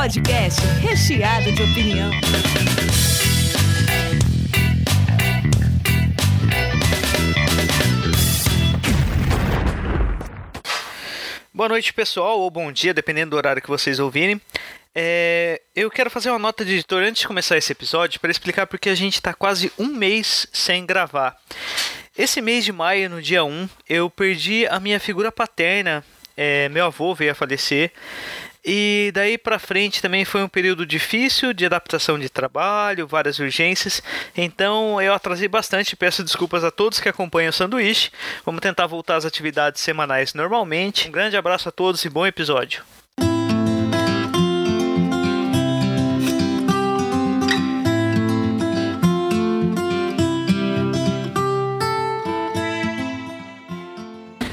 podcast recheado de opinião. Boa noite, pessoal, ou bom dia, dependendo do horário que vocês ouvirem. É, eu quero fazer uma nota de editor antes de começar esse episódio para explicar porque a gente está quase um mês sem gravar. Esse mês de maio, no dia 1, eu perdi a minha figura paterna. É, meu avô veio a falecer. E daí para frente também foi um período difícil de adaptação de trabalho, várias urgências. Então eu atrasei bastante, peço desculpas a todos que acompanham o sanduíche. Vamos tentar voltar às atividades semanais normalmente. Um grande abraço a todos e bom episódio.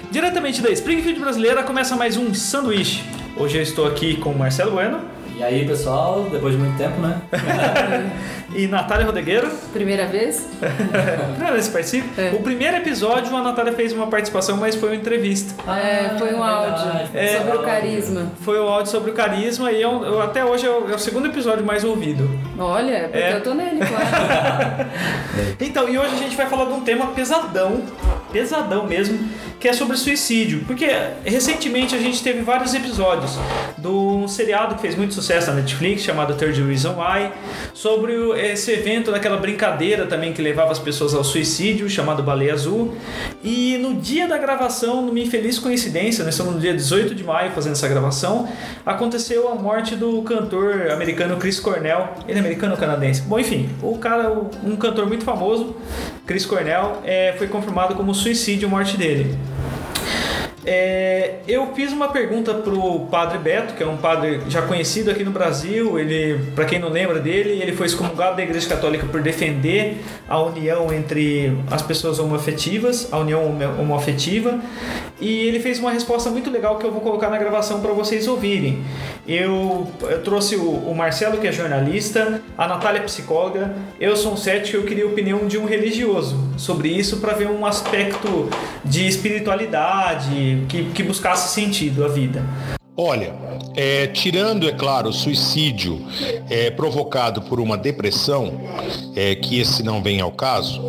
Diretamente da Springfield Brasileira começa mais um sanduíche. Hoje eu estou aqui com o Marcelo Bueno. E aí, pessoal, depois de muito tempo, né? e Natália Rodegueiro. Primeira vez? Primeira vez que participa. É. O primeiro episódio a Natália fez uma participação, mas foi uma entrevista. Ah, é, foi um áudio é, sobre o carisma. Foi o áudio sobre o carisma e eu, eu até hoje é o, é o, segundo episódio mais ouvido. Olha, porque é. eu tô nele, claro. então, e hoje a gente vai falar de um tema pesadão, pesadão mesmo, que é sobre suicídio. Porque recentemente a gente teve vários episódios de um seriado que fez muito sucesso na Netflix, chamado Third Reason Why, sobre esse evento daquela brincadeira também que levava as pessoas ao suicídio, chamado Baleia Azul. E no dia da gravação, numa infeliz coincidência, nós estamos no dia 18 de maio fazendo essa gravação, aconteceu a morte do cantor americano Chris Cornell. Ele é americano ou canadense? Bom, enfim, o cara, um cantor muito famoso, Chris Cornell, é, foi confirmado como suicídio a morte dele. É, eu fiz uma pergunta pro Padre Beto, que é um padre já conhecido aqui no Brasil. Ele, para quem não lembra dele, ele foi excomungado da Igreja Católica por defender a união entre as pessoas homoafetivas, a união homoafetiva. E ele fez uma resposta muito legal que eu vou colocar na gravação para vocês ouvirem. Eu, eu trouxe o, o, Marcelo, que é jornalista, a Natália, psicóloga. Eu sou um cético e eu queria a opinião de um religioso sobre isso para ver um aspecto de espiritualidade, que, que buscasse sentido à vida. Olha, é, tirando, é claro, o suicídio é, provocado por uma depressão, é, que esse não vem ao caso,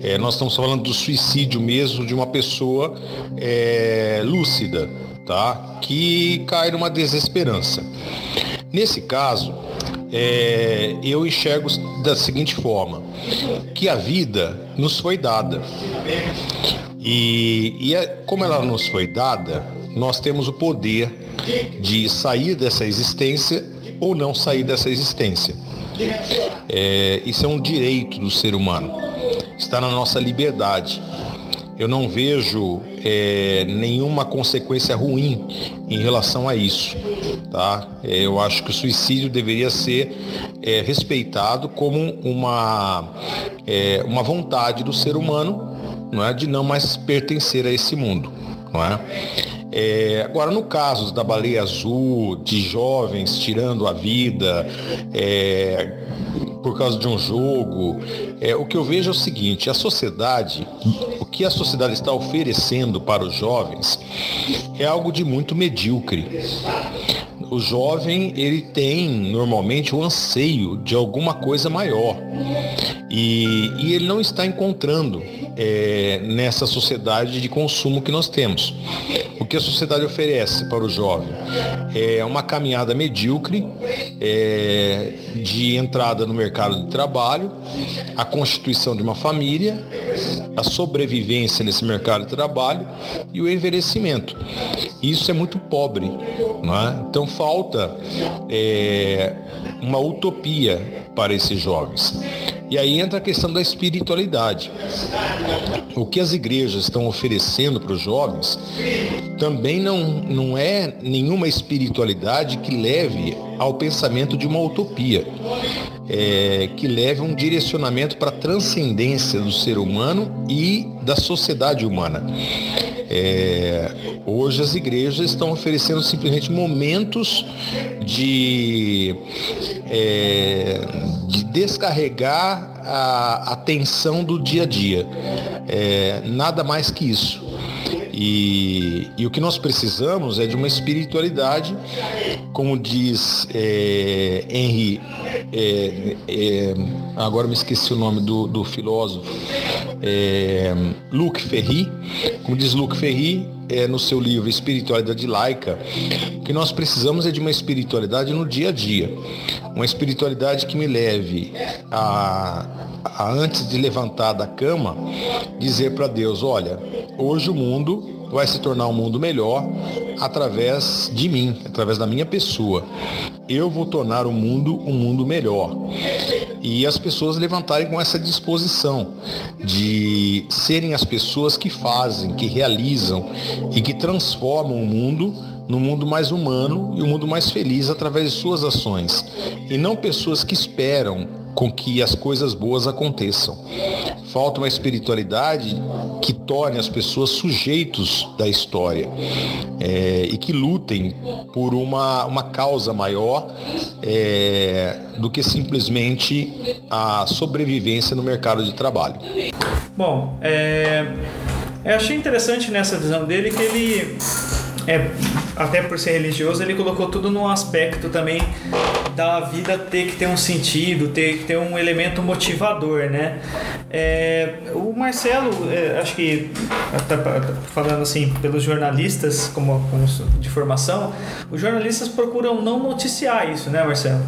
é, nós estamos falando do suicídio mesmo de uma pessoa é, lúcida, tá? Que cai numa desesperança. Nesse caso, é, eu enxergo da seguinte forma, que a vida nos foi dada. E, e é, como ela nos foi dada, nós temos o poder de sair dessa existência ou não sair dessa existência. É, isso é um direito do ser humano, está na nossa liberdade. Eu não vejo é, nenhuma consequência ruim em relação a isso. Tá? É, eu acho que o suicídio deveria ser é, respeitado como uma, é, uma vontade do ser humano não é, de não mais pertencer a esse mundo. Não é? É, agora, no caso da baleia azul, de jovens tirando a vida é, por causa de um jogo, é, o que eu vejo é o seguinte: a sociedade, o que a sociedade está oferecendo para os jovens é algo de muito medíocre. O jovem ele tem normalmente o anseio de alguma coisa maior e, e ele não está encontrando é, nessa sociedade de consumo que nós temos. O que a sociedade oferece para o jovem é uma caminhada medíocre é, de entrada no mercado de trabalho, a constituição de uma família, a sobrevivência nesse mercado de trabalho e o envelhecimento. Isso é muito pobre. É? Então falta é, uma utopia para esses jovens. E aí entra a questão da espiritualidade. O que as igrejas estão oferecendo para os jovens também não, não é nenhuma espiritualidade que leve ao pensamento de uma utopia, é, que leve um direcionamento para a transcendência do ser humano e da sociedade humana. É, hoje as igrejas estão oferecendo simplesmente momentos de, é, de descarregar a, a tensão do dia a dia. É, nada mais que isso. E, e o que nós precisamos é de uma espiritualidade, como diz é, Henry, é, é, agora me esqueci o nome do, do filósofo, é, Luc Ferry, como diz Luc Ferry, é, no seu livro Espiritualidade Laica, que nós precisamos é de uma espiritualidade no dia a dia. Uma espiritualidade que me leve a, a antes de levantar da cama, dizer para Deus, olha, hoje o mundo vai se tornar um mundo melhor através de mim, através da minha pessoa. Eu vou tornar o mundo um mundo melhor. E as pessoas levantarem com essa disposição de serem as pessoas que fazem, que realizam e que transformam o mundo no mundo mais humano e um mundo mais feliz através de suas ações. E não pessoas que esperam com que as coisas boas aconteçam. Falta uma espiritualidade que torne as pessoas sujeitos da história é, e que lutem por uma, uma causa maior é, do que simplesmente a sobrevivência no mercado de trabalho. Bom, é, eu achei interessante nessa visão dele que ele é, até por ser religioso, ele colocou tudo num aspecto também da vida ter que ter um sentido, ter que ter um elemento motivador, né? É, o Marcelo, é, acho que falando assim pelos jornalistas como, como de formação, os jornalistas procuram não noticiar isso, né, Marcelo?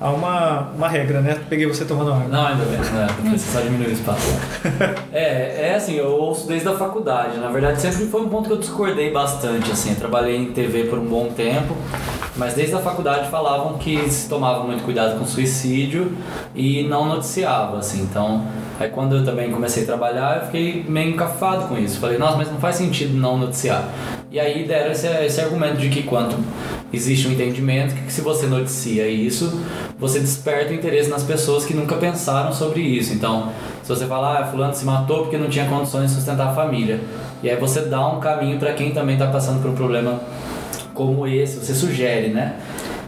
Há uma, uma regra, né? Peguei você tomando água. Não, ainda bem, né? Precisa só diminuir o espaço. é, é assim, eu ouço desde a faculdade. Na verdade, sempre foi um ponto que eu discordei bastante, assim. Eu trabalhei em TV por um bom tempo, mas desde a faculdade falavam que se tomava muito cuidado com suicídio e não noticiava, assim. Então, aí quando eu também comecei a trabalhar, eu fiquei meio encafado com isso. Falei, nossa, mas não faz sentido não noticiar. E aí deram esse, esse argumento de que quanto existe um entendimento que, que se você noticia isso, você desperta o interesse nas pessoas que nunca pensaram sobre isso. Então, se você falar, ah, fulano se matou porque não tinha condições de sustentar a família, e aí você dá um caminho para quem também está passando por um problema como esse, você sugere, né?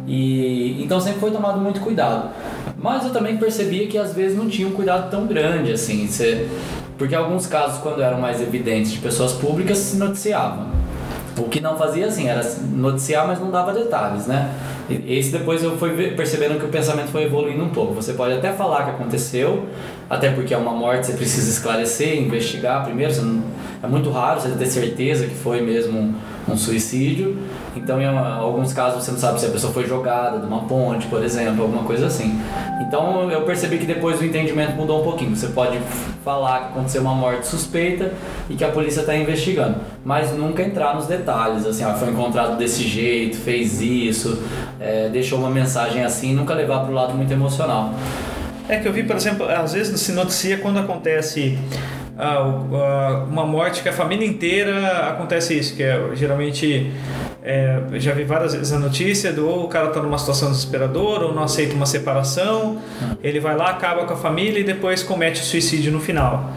E então sempre foi tomado muito cuidado. Mas eu também percebia que às vezes não tinha um cuidado tão grande assim, você, porque alguns casos quando eram mais evidentes de pessoas públicas se noticiavam. O que não fazia assim era noticiar, mas não dava detalhes, né? Esse depois eu fui percebendo que o pensamento foi evoluindo um pouco. Você pode até falar que aconteceu, até porque é uma morte, você precisa esclarecer, investigar primeiro. Não, é muito raro você ter certeza que foi mesmo um, um suicídio. Então, em alguns casos, você não sabe se a pessoa foi jogada de uma ponte, por exemplo, alguma coisa assim. Então, eu percebi que depois o entendimento mudou um pouquinho. Você pode falar que aconteceu uma morte suspeita e que a polícia está investigando, mas nunca entrar nos detalhes, assim, ó, foi encontrado desse jeito, fez isso, é, deixou uma mensagem assim, nunca levar para o lado muito emocional. É que eu vi, por exemplo, às vezes se noticia quando acontece uh, uma morte que a família inteira acontece isso, que é geralmente é, já vi várias vezes a notícia do ou o cara está numa situação desesperadora ou não aceita uma separação, ele vai lá, acaba com a família e depois comete o suicídio no final.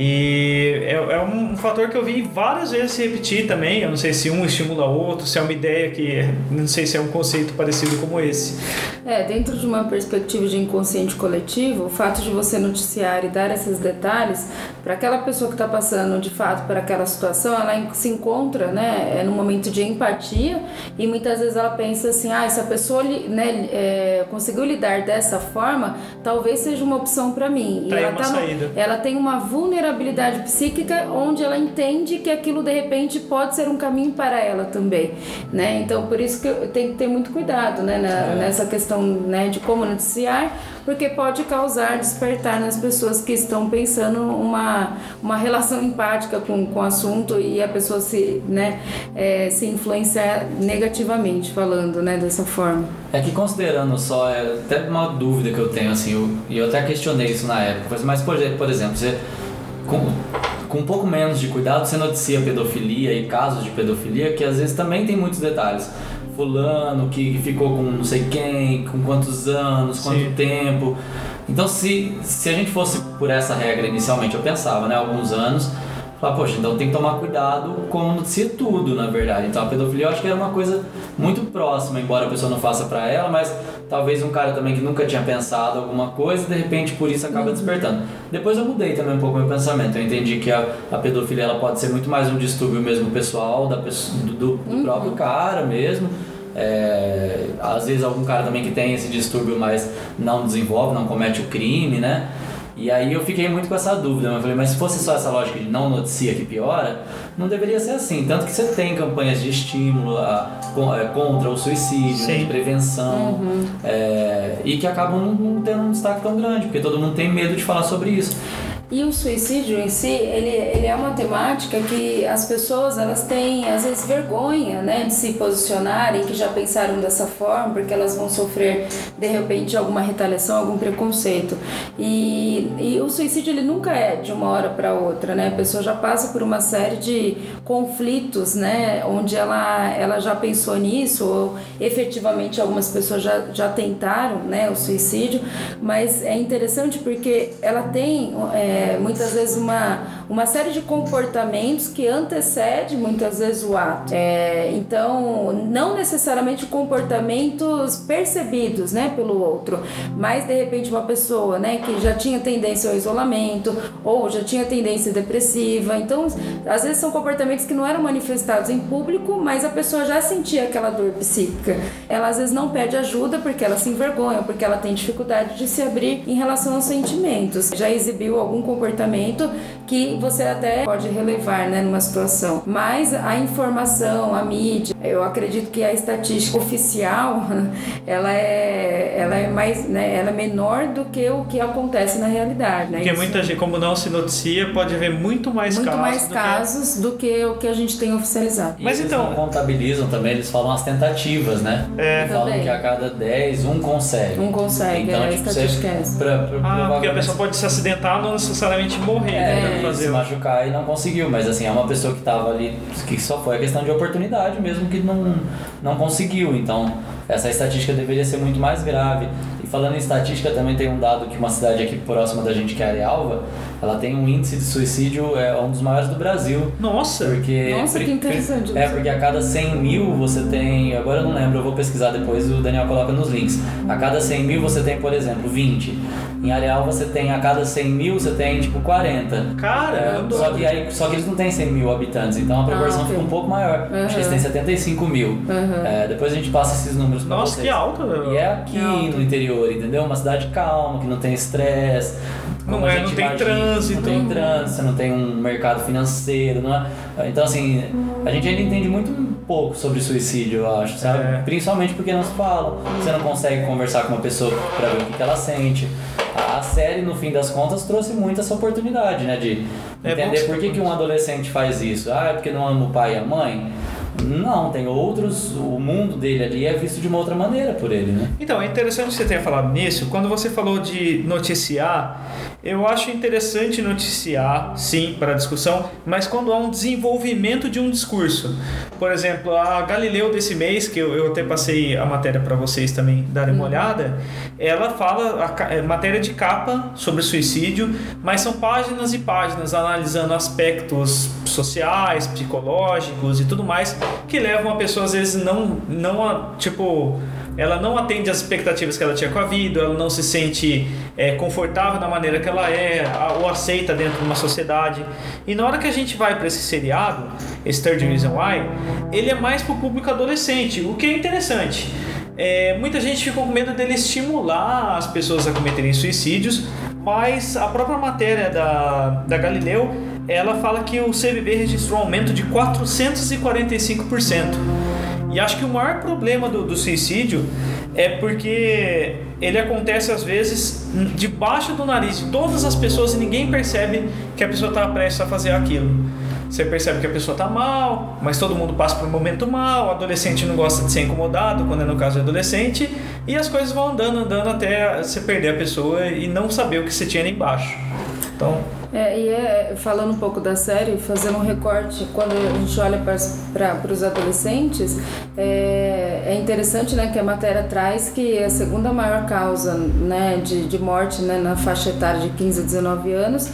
E é, é, um fator que eu vi várias vezes se repetir também. Eu não sei se um estimula o outro, se é uma ideia que. Não sei se é um conceito parecido como esse. É, dentro de uma perspectiva de inconsciente coletivo, o fato de você noticiar e dar esses detalhes, para aquela pessoa que está passando de fato por aquela situação, ela se encontra né, é num momento de empatia e muitas vezes ela pensa assim: ah, se a pessoa né, é, conseguiu lidar dessa forma, talvez seja uma opção para mim. E ela, tá no, ela tem uma vulnerabilidade vulnerabilidade psíquica onde ela entende que aquilo de repente pode ser um caminho para ela também, né? Então por isso que tem que ter muito cuidado, né, na, é. nessa questão, né, de como noticiar, porque pode causar despertar nas pessoas que estão pensando uma, uma relação empática com, com o assunto e a pessoa se, né, é, se influenciar negativamente falando, né, dessa forma. É que considerando só, é até uma dúvida que eu tenho, assim, eu, e eu até questionei isso na época, mas por, por exemplo, você com, com um pouco menos de cuidado, você noticia pedofilia e casos de pedofilia que às vezes também tem muitos detalhes. Fulano que, ficou com não sei quem, com quantos anos, quanto Sim. tempo. Então, se, se a gente fosse por essa regra inicialmente, eu pensava, né, alguns anos, Falar, poxa, então tem que tomar cuidado com notícia tudo, na verdade. Então a pedofilia eu acho que era uma coisa muito próxima, embora a pessoa não faça pra ela, mas talvez um cara também que nunca tinha pensado alguma coisa, de repente por isso acaba despertando. Depois eu mudei também um pouco meu pensamento. Eu entendi que a, a pedofilia ela pode ser muito mais um distúrbio mesmo pessoal da pessoa, do, do, do próprio cara mesmo. É, às vezes algum cara também que tem esse distúrbio, mas não desenvolve, não comete o crime, né? E aí eu fiquei muito com essa dúvida, eu falei, mas se fosse só essa lógica de não noticia que piora, não deveria ser assim. Tanto que você tem campanhas de estímulo a, a, contra o suicídio, né, de prevenção, é, e que acabam não, não tendo um destaque tão grande, porque todo mundo tem medo de falar sobre isso. E o suicídio em si, ele, ele é uma temática que as pessoas elas têm às vezes vergonha, né, de se posicionarem, que já pensaram dessa forma, porque elas vão sofrer de repente alguma retaliação, algum preconceito. E, e o suicídio ele nunca é de uma hora para outra, né? A pessoa já passa por uma série de conflitos, né, onde ela ela já pensou nisso ou efetivamente algumas pessoas já, já tentaram, né, o suicídio, mas é interessante porque ela tem é, muitas vezes uma, uma série de comportamentos que antecede muitas vezes o ato. É, então, não necessariamente comportamentos percebidos né, pelo outro, mas de repente uma pessoa né, que já tinha tendência ao isolamento ou já tinha tendência depressiva. Então, às vezes são comportamentos que não eram manifestados em público, mas a pessoa já sentia aquela dor psíquica. Ela às vezes não pede ajuda porque ela se envergonha, porque ela tem dificuldade de se abrir em relação aos sentimentos. Já exibiu algum comportamento que você até pode relevar né, numa situação. Mas a informação, a mídia, eu acredito que a estatística oficial ela é, ela é mais, né, ela é menor do que o que acontece na realidade. Né? Porque Isso- muita gente, como não se noticia, pode haver muito mais muito casos. mais do que- casos do que o que a gente tem oficializado. E Mas eles então- não contabilizam também, eles falam as tentativas, né? É. Falam Também. que a cada 10, um consegue. Um consegue, então, é, a tipo, estatística você, é essa. pra, pra, Ah, porque a pessoa pode se acidentar não necessariamente morrer, né? É, fazer se machucar e não conseguiu, mas assim, é uma pessoa que estava ali, que só foi a questão de oportunidade mesmo que não, não conseguiu. Então, essa estatística deveria ser muito mais grave. E falando em estatística, também tem um dado que uma cidade aqui próxima da gente, que é Arealva, ela tem um índice de suicídio, é um dos maiores do Brasil. Nossa! Porque, Nossa, que interessante. É, porque a cada 100 mil você tem. Agora eu não lembro, eu vou pesquisar depois, o Daniel coloca nos links. A cada 100 mil você tem, por exemplo, 20. Em Areal você tem, a cada 100 mil você tem tipo 40. Caramba! É, só, que aí, só que eles não têm 100 mil habitantes, então a proporção Ah, fica um pouco maior. Acho que eles têm 75 mil. É, depois a gente passa esses números pra Nossa, vocês. que alta! meu. E é aqui no interior, entendeu? Uma cidade calma, que não tem estresse. Não é- gente não tem imagina. trânsito. Não tem trânsito, você não tem um mercado financeiro, não é? Então, assim, a gente ainda entende muito pouco sobre suicídio, eu acho, sabe? É. Principalmente porque não se fala. Você não consegue conversar com uma pessoa pra ver o que que ela sente. A a série, no fim das contas, trouxe muito essa oportunidade, né? De É entender por que, que um adolescente faz isso. Ah, é porque não ama o pai e a mãe? Não, tem outros. O mundo dele ali é visto de uma outra maneira por ele, né? Então, é interessante que você tenha falado nisso. Quando você falou de noticiar, eu acho interessante noticiar, sim, para discussão, mas quando há um desenvolvimento de um discurso. Por exemplo, a Galileu desse mês, que eu, eu até passei a matéria para vocês também darem uma olhada, ela fala a ca- é, matéria de capa sobre suicídio, mas são páginas e páginas analisando aspectos sociais, psicológicos e tudo mais que levam a pessoa às vezes não não a, tipo ela não atende às expectativas que ela tinha com a vida, ela não se sente é, confortável da maneira que ela é, ou aceita dentro de uma sociedade. E na hora que a gente vai para esse seriado, esse Third Reason Why, ele é mais para o público adolescente, o que é interessante. É, muita gente ficou com medo dele estimular as pessoas a cometerem suicídios, mas a própria matéria da, da Galileu ela fala que o CVV registrou um aumento de 445%. E acho que o maior problema do, do suicídio é porque ele acontece às vezes debaixo do nariz de todas as pessoas e ninguém percebe que a pessoa está prestes a fazer aquilo. Você percebe que a pessoa está mal, mas todo mundo passa por um momento mal. O adolescente não gosta de ser incomodado, quando é no caso de adolescente, e as coisas vão andando, andando até você perder a pessoa e não saber o que você tinha ali embaixo. Então, É, e é, falando um pouco da série, fazendo um recorte, quando a gente olha para os adolescentes, é, é interessante né, que a matéria traz que a segunda maior causa né, de, de morte né, na faixa etária de 15 a 19 anos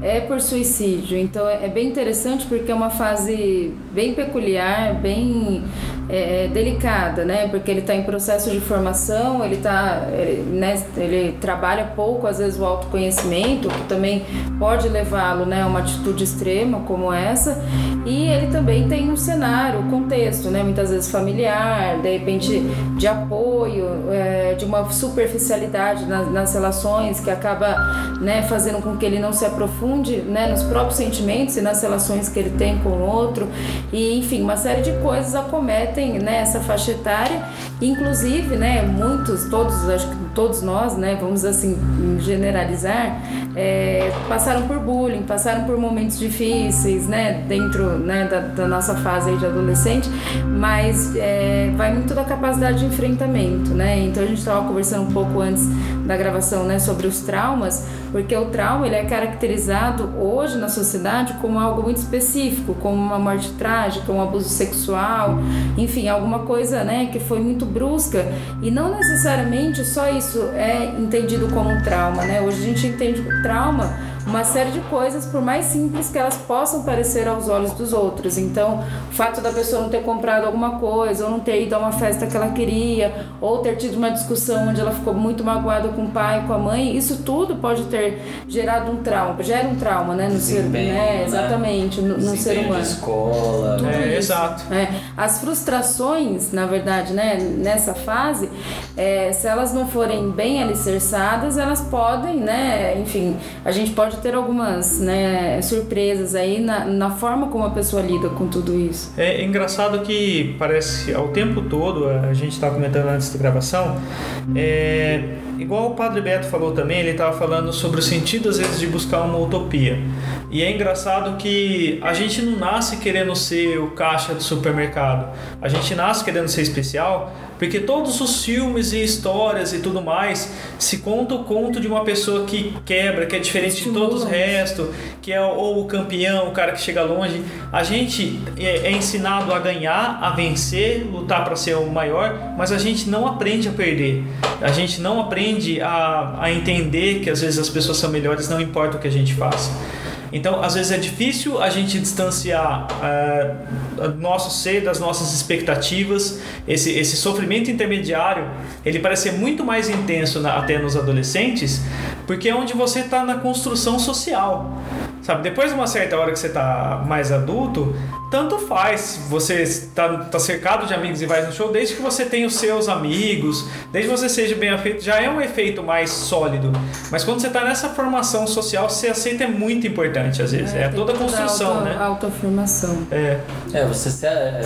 é por suicídio. Então é, é bem interessante porque é uma fase bem peculiar, bem é, delicada, né? Porque ele está em processo de formação, ele tá, ele, né, ele trabalha pouco, às vezes o autoconhecimento, que também pode levá-lo, né, a uma atitude extrema como essa. E ele também tem um cenário, um contexto, né? Muitas vezes familiar, de repente de apoio, é, de uma superficialidade nas, nas relações que acaba, né, fazendo com que ele não se aprofunde, né, nos próprios sentimentos e nas relações que ele tem com o outro. E enfim, uma série de coisas acometem né, essa faixa etária, inclusive, né, muitos, todos, acho que todos nós, né, vamos assim generalizar, é, passaram por bullying, passaram por momentos difíceis, né, dentro né, da, da nossa fase de adolescente, mas é, vai muito da capacidade de enfrentamento, né, então a gente estava conversando um pouco antes da gravação, né, sobre os traumas, porque o trauma ele é caracterizado hoje na sociedade como algo muito específico, como uma morte trágica, um abuso sexual, enfim, alguma coisa, né, que foi muito brusca e não necessariamente só isso é entendido como um trauma, né? Hoje a gente entende o trauma uma série de coisas, por mais simples que elas possam parecer aos olhos dos outros. Então, o fato da pessoa não ter comprado alguma coisa, ou não ter ido a uma festa que ela queria, ou ter tido uma discussão onde ela ficou muito magoada com o pai, com a mãe, isso tudo pode ter gerado um trauma, gera um trauma, né, no ser, Desempenho, né, né? exatamente, no, no ser humano. de escola. Tudo É, isso. exato. É, as frustrações, na verdade, né, nessa fase, é, se elas não forem bem alicerçadas, elas podem, né, enfim, a gente pode ter algumas, né, surpresas aí na, na forma como a pessoa lida com tudo isso. É engraçado que parece ao tempo todo, a gente estava comentando antes da gravação, é, igual o Padre Beto falou também, ele estava falando sobre o sentido às vezes de buscar uma utopia. E é engraçado que a gente não nasce querendo ser o caixa do supermercado, a gente nasce querendo ser especial, porque todos os filmes e histórias e tudo mais se conta o conto de uma pessoa que quebra, que é diferente de todos os restos, que é ou o campeão, o cara que chega longe. A gente é, é ensinado a ganhar, a vencer, lutar para ser o maior, mas a gente não aprende a perder. A gente não aprende a, a entender que às vezes as pessoas são melhores, não importa o que a gente faça. Então, às vezes é difícil a gente distanciar é, nosso ser das nossas expectativas. Esse, esse sofrimento intermediário, ele parece ser muito mais intenso na- até nos adolescentes, porque é onde você está na construção social. Sabe, depois de uma certa hora que você está mais adulto, tanto faz. Você está tá cercado de amigos e vai no show, desde que você tenha os seus amigos, desde que você seja bem afeito, já é um efeito mais sólido. Mas quando você está nessa formação social, ser aceito é muito importante, às vezes. É, tem toda a toda construção, auto, né? Autoafirmação. É. É, você se, é,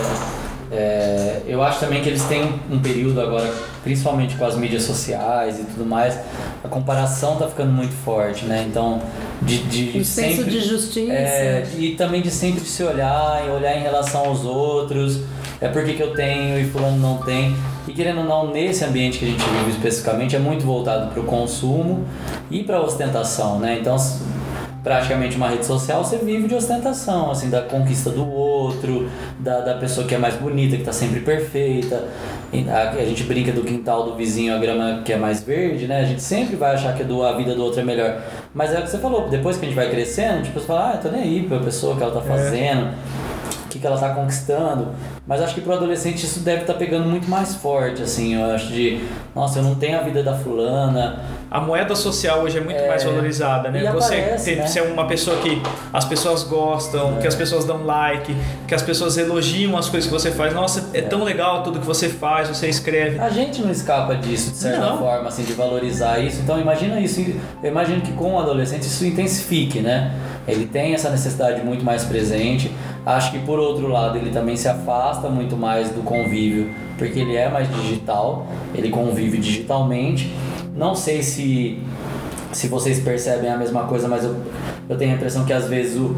é, eu acho também que eles têm um período agora, principalmente com as mídias sociais e tudo mais, a comparação tá ficando muito forte, né? Então, de, de O senso sempre, de justiça. é, e também de sempre se olhar e olhar em relação aos outros. É porque que eu tenho e fulano não tem. E querendo ou não, nesse ambiente que a gente vive especificamente, é muito voltado para o consumo e para a ostentação, né? Então, praticamente uma rede social, você vive de ostentação, assim, da conquista do outro, da, da pessoa que é mais bonita, que tá sempre perfeita. E A, a gente brinca do quintal do vizinho, a grama que é mais verde, né? A gente sempre vai achar que a, do, a vida do outro é melhor. Mas é o que você falou, depois que a gente vai crescendo, tipo, você fala, ah, eu tô nem aí pra pessoa que ela tá fazendo o que, que ela está conquistando. Mas acho que pro adolescente isso deve estar pegando muito mais forte, assim. Eu acho de, nossa, eu não tenho a vida da fulana. A moeda social hoje é muito É. mais valorizada, né? E Você aparece, ter, né? ser uma pessoa que as pessoas gostam, que as pessoas dão like, que as pessoas elogiam as coisas que você faz. Nossa, é, tão legal tudo que você faz, você escreve. A gente não escapa disso, de certa Não. forma, assim, de valorizar isso. Então imagina isso. Eu imagino que com o adolescente isso intensifique, né? Ele tem essa necessidade muito mais presente. Acho que por outro lado ele também se afasta muito mais do convívio, porque ele é mais digital, ele convive digitalmente. Não sei se, se vocês percebem a mesma coisa, mas eu, eu tenho a impressão que às vezes o,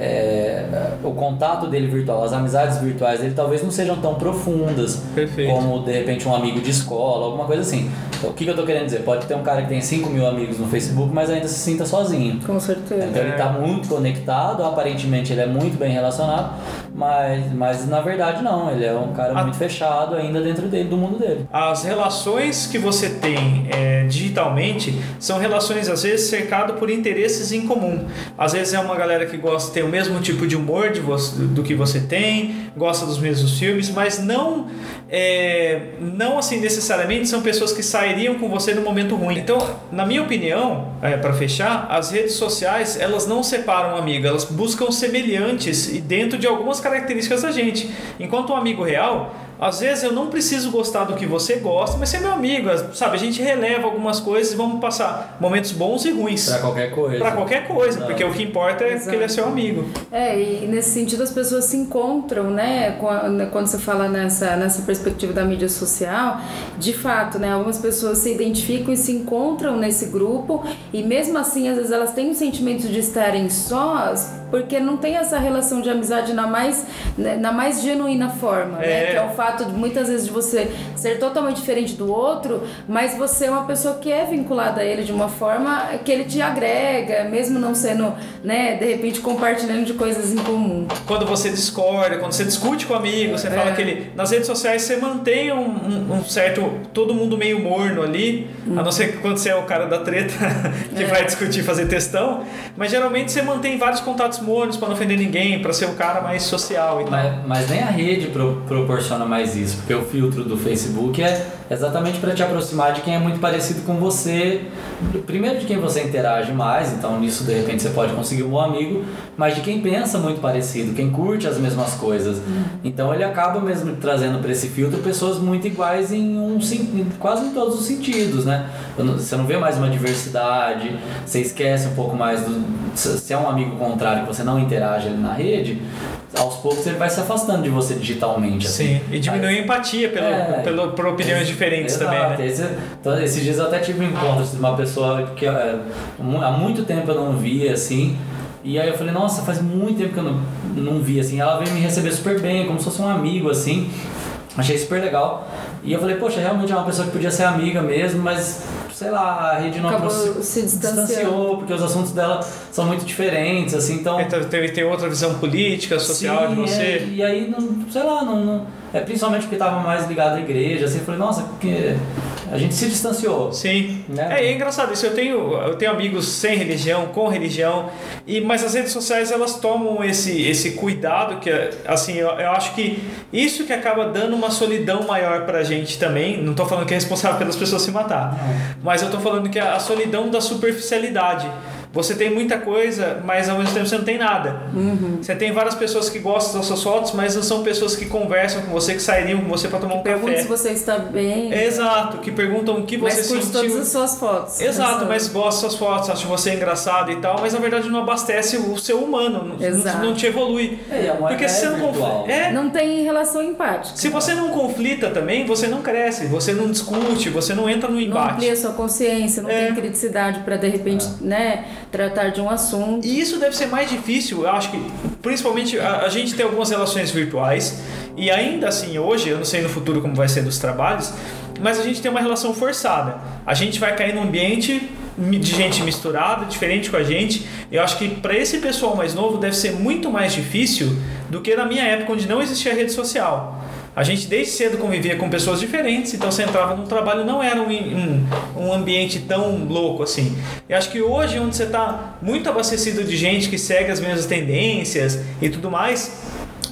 é, o contato dele virtual, as amizades virtuais dele talvez não sejam tão profundas Perfeito. como de repente um amigo de escola, alguma coisa assim. Então, o que, que eu tô querendo dizer? Pode ter um cara que tem 5 mil amigos no Facebook, mas ainda se sinta sozinho. Com certeza. Então ele tá muito conectado, aparentemente ele é muito bem relacionado, mas, mas na verdade não, ele é um cara A- muito fechado ainda dentro dele, do mundo dele. As relações que você tem é, digitalmente são relações às vezes cercado por interesses em comum. Às vezes é uma galera que gosta tem o mesmo tipo de humor de você, do que você tem, gosta dos mesmos filmes, mas não é, não assim necessariamente são pessoas que sairiam com você no momento ruim. Então, na minha opinião, é, para fechar, as redes sociais elas não separam um amigo, elas buscam semelhantes e dentro de algumas características da gente. Enquanto um amigo real às vezes eu não preciso gostar do que você gosta, mas você é meu amigo, sabe? A gente releva algumas coisas e vamos passar momentos bons e ruins. Pra qualquer coisa. Pra qualquer coisa, Não. porque o que importa é que ele é seu amigo. É, e nesse sentido as pessoas se encontram, né? Quando quando você fala nessa, nessa perspectiva da mídia social, de fato, né? Algumas pessoas se identificam e se encontram nesse grupo, e mesmo assim, às vezes elas têm o sentimento de estarem sós, porque não tem essa relação de amizade na mais, né, na mais genuína forma, né? É. Que é o fato de muitas vezes de você ser totalmente diferente do outro, mas você é uma pessoa que é vinculada a ele de uma forma que ele te agrega, mesmo não sendo, né, de repente compartilhando de coisas em comum. Quando você discorda, quando você discute com um amigo, você É. fala que ele. Nas redes sociais você mantém um, um- um certo. todo mundo meio morno ali, a não ser que quando você é o cara da treta que É. vai discutir, fazer textão. Mas geralmente você mantém vários contatos mornos pra não ofender ninguém, pra ser o cara mais social e tal. Mas, mas nem a rede pro- proporciona mais isso, porque o filtro do Facebook é exatamente para te aproximar de quem é muito parecido com você. Primeiro de quem você interage mais, então nisso de repente você pode conseguir um bom amigo, mas de quem pensa muito parecido, quem curte as mesmas coisas. Então ele acaba mesmo trazendo para esse filtro pessoas muito iguais em um em quase em todos os sentidos, né? Você não vê mais uma diversidade, você esquece um pouco mais do se é um amigo contrário você não interage ali na rede, aos poucos ele vai se afastando de você digitalmente. assim. Sim, e diminui a empatia pelo, É. pelo- por opiniões diferentes Exato. também, né? Esse, então, esses dias eu até tive um encontro de uma pessoa que é, há muito tempo eu não via, assim. E aí eu falei, nossa, faz muito tempo que eu não, não vi, assim. Ela veio me receber super bem, como se fosse um amigo, assim. Achei super legal. E eu falei, poxa, realmente é uma pessoa que podia ser amiga mesmo, mas, sei lá, a rede não Acabou se distanciou, porque os assuntos dela são muito diferentes, assim, então... Então, Tem, tem outra visão política, social de Sim, você. é, e aí, não, sei lá, não, não- é principalmente porque tava mais ligado à igreja, assim, eu falei, nossa, que a gente se distanciou. Sim. Né? É, é engraçado isso. Eu tenho, eu tenho amigos sem religião, com religião, e mas as redes sociais elas tomam esse, esse cuidado que assim, eu, eu acho que isso que acaba dando uma solidão maior pra gente também. Não tô falando que é responsável pelas pessoas se matar, mas eu tô falando que a, a solidão da superficialidade. Você tem muita coisa, mas ao mesmo tempo você não tem nada. Você tem várias pessoas que gostam das suas fotos, mas não são pessoas que conversam com você, que sairiam com você pra tomar um Pergunta café. se você está bem. Exato, que perguntam o que você mas curte sentiu. todas as suas fotos. Exato, mas gosta das suas fotos, acha você engraçado e tal, mas na verdade não abastece o seu humano, não, Exato. não te evolui. É, Porque se é você não conflita, é, Não tem relação empática. se você não conflita também, você não cresce, você não discute, você não entra no Não embate. amplia sua consciência, não É. tem criticidade para de repente, né, tratar de um assunto. E isso deve ser mais difícil, eu acho que principalmente a, a gente tem algumas relações virtuais e ainda assim hoje, eu não sei no futuro como vai ser dos trabalhos, mas a gente tem uma relação forçada. A gente vai cair num ambiente de gente misturada, diferente com a gente. Eu acho que para esse pessoal mais novo deve ser muito mais difícil do que na minha época onde não existia rede social. A gente desde cedo convivia com pessoas diferentes, então você entrava no trabalho não era um, um, um ambiente tão louco assim. Eu acho que hoje, onde você está muito abastecido de gente que segue as mesmas tendências e tudo mais,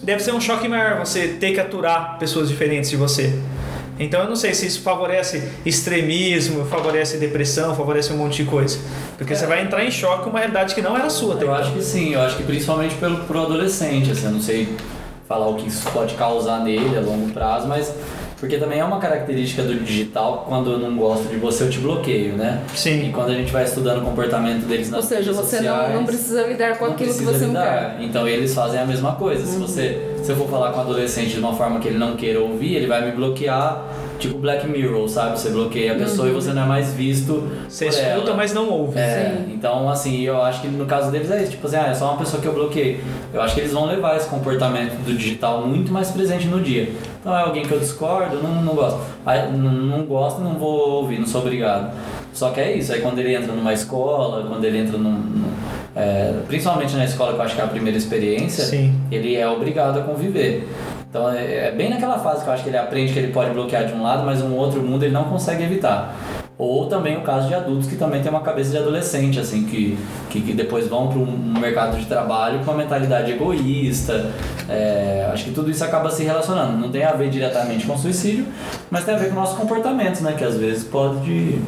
deve ser um choque maior você ter que aturar pessoas diferentes de você. Então eu não sei se isso favorece extremismo, favorece depressão, favorece um monte de coisa. Porque você vai entrar em choque com uma realidade que não era sua. Eu então. acho que sim, eu acho que principalmente pelo, pro adolescente, assim, eu não sei falar o que isso pode causar nele a longo prazo, mas porque também é uma característica do digital, quando eu não gosto de você, eu te bloqueio, né? Sim. E quando a gente vai estudando o comportamento deles nas Ou seja, redes você não, sociais, não precisa lidar com não aquilo que você não quer. lidar. Então eles fazem a mesma coisa. Se você, se eu for falar com um adolescente de uma forma que ele não queira ouvir, ele vai me bloquear tipo Black Mirror, sabe? Você bloqueia a pessoa e você não é mais visto. Você por escuta, ela. mas não ouve. É, então assim, eu acho que no caso deles é isso, tipo assim, ah, é só uma pessoa que eu bloqueei. Eu acho que eles vão levar esse comportamento do digital muito mais presente no dia. Então é alguém que eu discordo, não, não gosto. Aí, não, não gosto, não vou ouvir, não sou obrigado. Só que é isso, aí quando ele entra numa escola, quando ele entra num. num- é, principalmente na escola, que eu acho que é a primeira experiência, Sim. ele é obrigado a conviver. Então é, é bem naquela fase que eu acho que ele aprende que ele pode bloquear de um lado, mas um outro mundo ele não consegue evitar. Ou também o caso de adultos que também tem uma cabeça de adolescente, assim, que, que, que depois vão para um mercado de trabalho com uma mentalidade egoísta. É, acho que tudo isso acaba se relacionando. Não tem a ver diretamente com suicídio, mas tem a ver com nossos comportamentos, né? Que às vezes pode.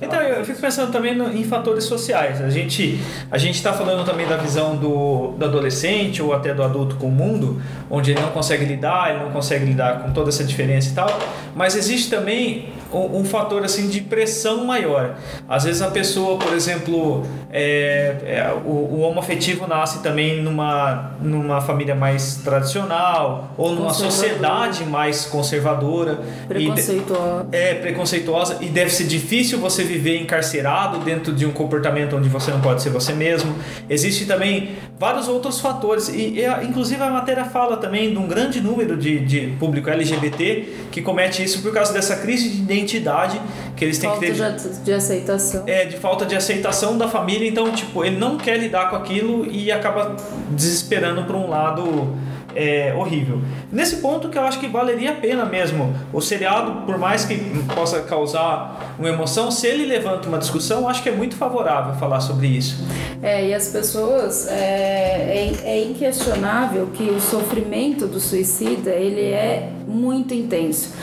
Então, eu fico pensando também no- em fatores sociais. A gente a está falando também da visão do, do adolescente ou até do adulto com o mundo, onde ele não consegue lidar, ele não consegue lidar com toda essa diferença e tal. Mas existe também um, um fator assim de pressão maior. Às vezes a pessoa, por exemplo, é, é, o, o homoafetivo nasce também numa, numa família mais tradicional ou numa sociedade mais conservadora. E de- Preconceituosa. é preconceituosa e deve ser difícil você viver encarcerado dentro de um comportamento onde você não pode ser você mesmo. Existe também vários outros fatores e, e a- inclusive a matéria fala também de um grande número de, de público LGBT que comete isso por causa dessa crise de identidade que eles têm Falta que ter de, de aceitação. é, de falta de aceitação da família, então, tipo, ele não quer lidar com aquilo e acaba desesperando para um lado é, horrível. Nesse ponto que eu acho que valeria a pena mesmo, o seriado, por mais que possa causar uma emoção, se ele levanta uma discussão, acho que é muito favorável falar sobre isso. É, e as pessoas, é, é, é inquestionável que o sofrimento do suicida, ele é muito intenso.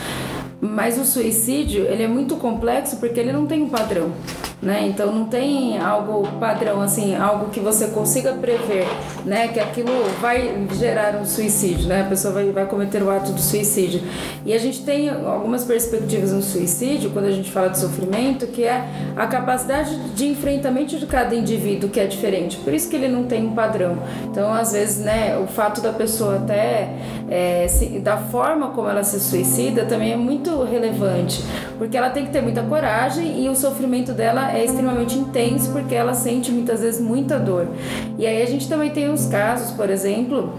Mas o suicídio, ele é muito complexo porque ele não tem um padrão, né? Então não tem algo padrão, assim, algo que você consiga prever, né? Que aquilo vai gerar um suicídio, né? A pessoa vai, vai cometer o ato do suicídio. E a gente tem algumas perspectivas no suicídio, quando a gente fala de sofrimento, que é a capacidade de enfrentamento de cada indivíduo que é diferente. Por isso que ele não tem um padrão. Então, às vezes, né, o fato da pessoa até, é, se- da forma como ela se suicida, também é muito relevante. Porque ela tem que ter muita coragem e o sofrimento dela é extremamente intenso, porque ela sente muitas vezes muita dor. E aí a gente também tem os casos, por exemplo,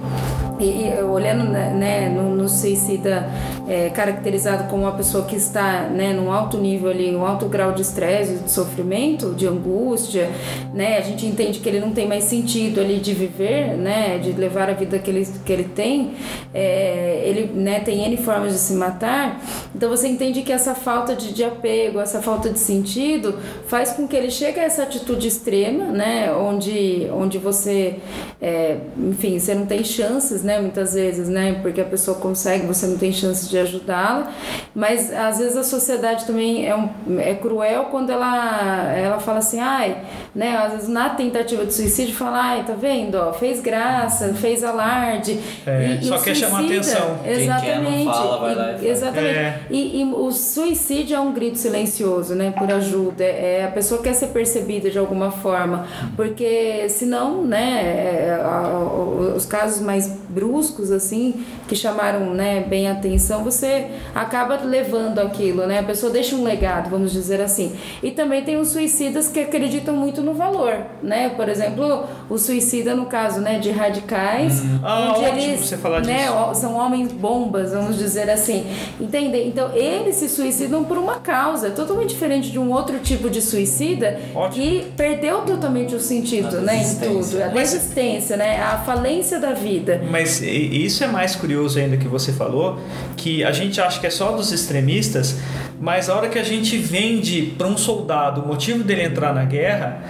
e, olhando né, né, no, no suicida é, caracterizado como uma pessoa que está né, num alto nível ali, um alto grau de estresse, de sofrimento, de angústia, né, a gente entende que ele não tem mais sentido ali de viver, né, de levar a vida que ele, que ele tem, é, ele né, tem N formas de se matar, então você entende que essa falta de, de apego, essa falta de sentido faz com que ele chegue a essa atitude extrema, né, onde, onde você, é, enfim, você não tem chances, né, muitas vezes, né, porque a pessoa consegue, você não tem chance de ajudá-la, mas às vezes a sociedade também é, um, é cruel quando ela, ela fala assim, ai, né, às vezes na tentativa de suicídio fala, ai, tá vendo, ó, fez graça, fez alarde, É, e, só e quer chamar suicida- atenção. Quem quer não Exatamente. fala, vai lá e E- faz. exatamente. É. E, e o suicídio é um grito silencioso, né? Por ajuda. É, a pessoa quer ser percebida de alguma forma. Porque senão, né? é, a- a- os casos mais bruscos, assim, que chamaram né, bem a atenção, você acaba levando aquilo, né? A pessoa deixa um legado, vamos dizer assim. E também tem os suicidas que acreditam muito no valor, né? Por exemplo, o suicida, no caso, né? De radicais, Ah, onde ótimo eles você falar né, disso. são homens bombas, vamos dizer assim. Entende? Então, eles se suicidam por uma causa, totalmente diferente de um outro tipo de suicida Ótimo. que perdeu totalmente o sentido, né, em tudo. A desistência, né, a falência da vida. Mas e- isso é mais curioso ainda que você falou, que a gente acha que é só dos extremistas, mas a hora que a gente vende para um soldado o motivo dele entrar na guerra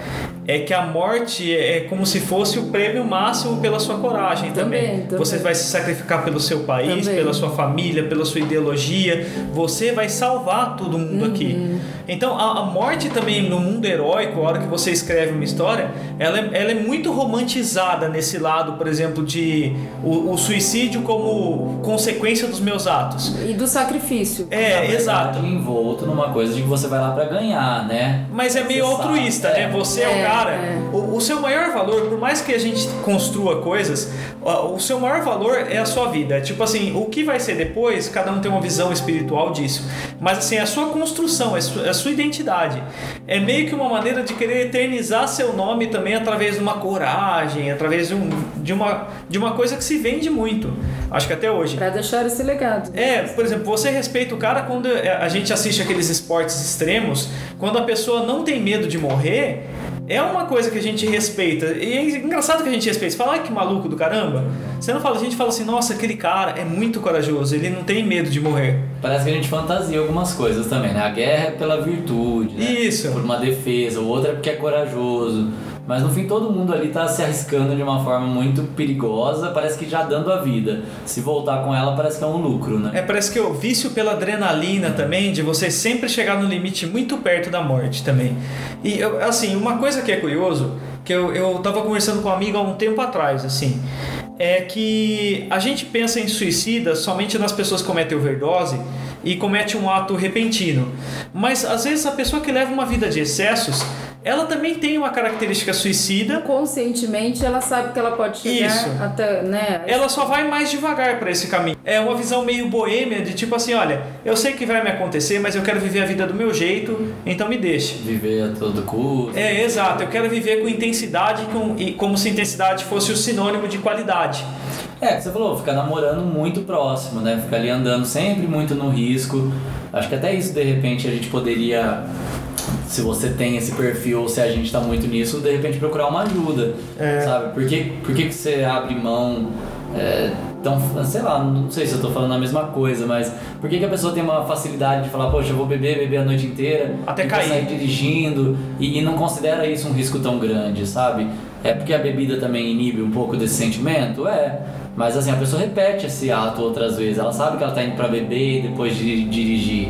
é que a morte é como se fosse o prêmio máximo pela sua coragem também. Também, também. Você vai se sacrificar pelo seu país, Também. pela sua família, pela sua ideologia. Você vai salvar todo mundo Uhum. aqui. Então a, a morte também no mundo heróico, a hora que você escreve uma história, ela é, ela é muito romantizada nesse lado, por exemplo, de o, o suicídio como consequência dos meus atos. E do sacrifício. É, exato. Envolto numa coisa de que você vai lá pra ganhar, né? Mas é meio Você sabe, altruísta, é. né? Você é, o É. cara Cara, É. o, o seu maior valor, por mais que a gente construa coisas, o, seu maior valor é a sua vida. Tipo assim, o que vai ser depois, cada um tem uma visão espiritual disso. Mas assim, a sua construção, a sua, a sua identidade. É meio que uma maneira de querer eternizar seu nome também através de uma coragem, através de, um, de, uma, de uma coisa que se vende muito. Acho que até hoje. Pra deixar esse legado. É, por exemplo, você respeita o cara quando é, a gente assiste aqueles esportes extremos, quando a pessoa não tem medo de morrer, é uma coisa que a gente respeita. E é engraçado que a gente respeita. Você fala, ai que maluco do caramba. Você não fala, a gente fala assim, nossa, aquele cara é muito corajoso, ele não tem medo de morrer. Parece que a gente fantasia algumas coisas também, né? A guerra é pela virtude, né? Isso. Por uma defesa, o outro é porque é corajoso. Mas no fim todo mundo ali tá se arriscando de uma forma muito perigosa, parece que já dando a vida. Se voltar com ela parece que é um lucro, né? É, parece que o vício pela adrenalina também, de você sempre chegar no limite muito perto da morte também. E, assim, uma coisa que é curioso, que eu, eu tava conversando com uma amiga há um tempo atrás, assim, é que a gente pensa em suicida somente nas pessoas que cometem overdose e comete um ato repentino. Mas, às vezes, a pessoa que leva uma vida de excessos, ela também tem uma característica suicida Conscientemente ela sabe que ela pode chegar Isso. até, né? ela só vai mais devagar para esse caminho. É uma visão meio boêmia de tipo assim, olha, eu sei que vai me acontecer, mas eu quero viver a vida do meu jeito, então me deixe. Viver a todo custo. É, exato, eu quero viver com intensidade com, e como se intensidade fosse o sinônimo de qualidade. É, que você falou, ficar namorando muito próximo, né? Ficar ali andando sempre muito no risco. Acho que até isso, de repente, a gente poderia, se você tem esse perfil ou se a gente tá muito nisso, de repente procurar uma ajuda, É. sabe? Por que, por que, que você abre mão é, tão, sei lá, não sei se eu tô falando a mesma coisa, mas por que, que a pessoa tem uma facilidade de falar, poxa, eu vou beber, beber a noite inteira, Até cair. sair dirigindo e, e não considera isso um risco tão grande, sabe? É porque a bebida também inibe um pouco desse sentimento? É. Mas assim, a pessoa repete esse ato outras vezes. Ela sabe que ela tá indo pra beber e depois de dirigir.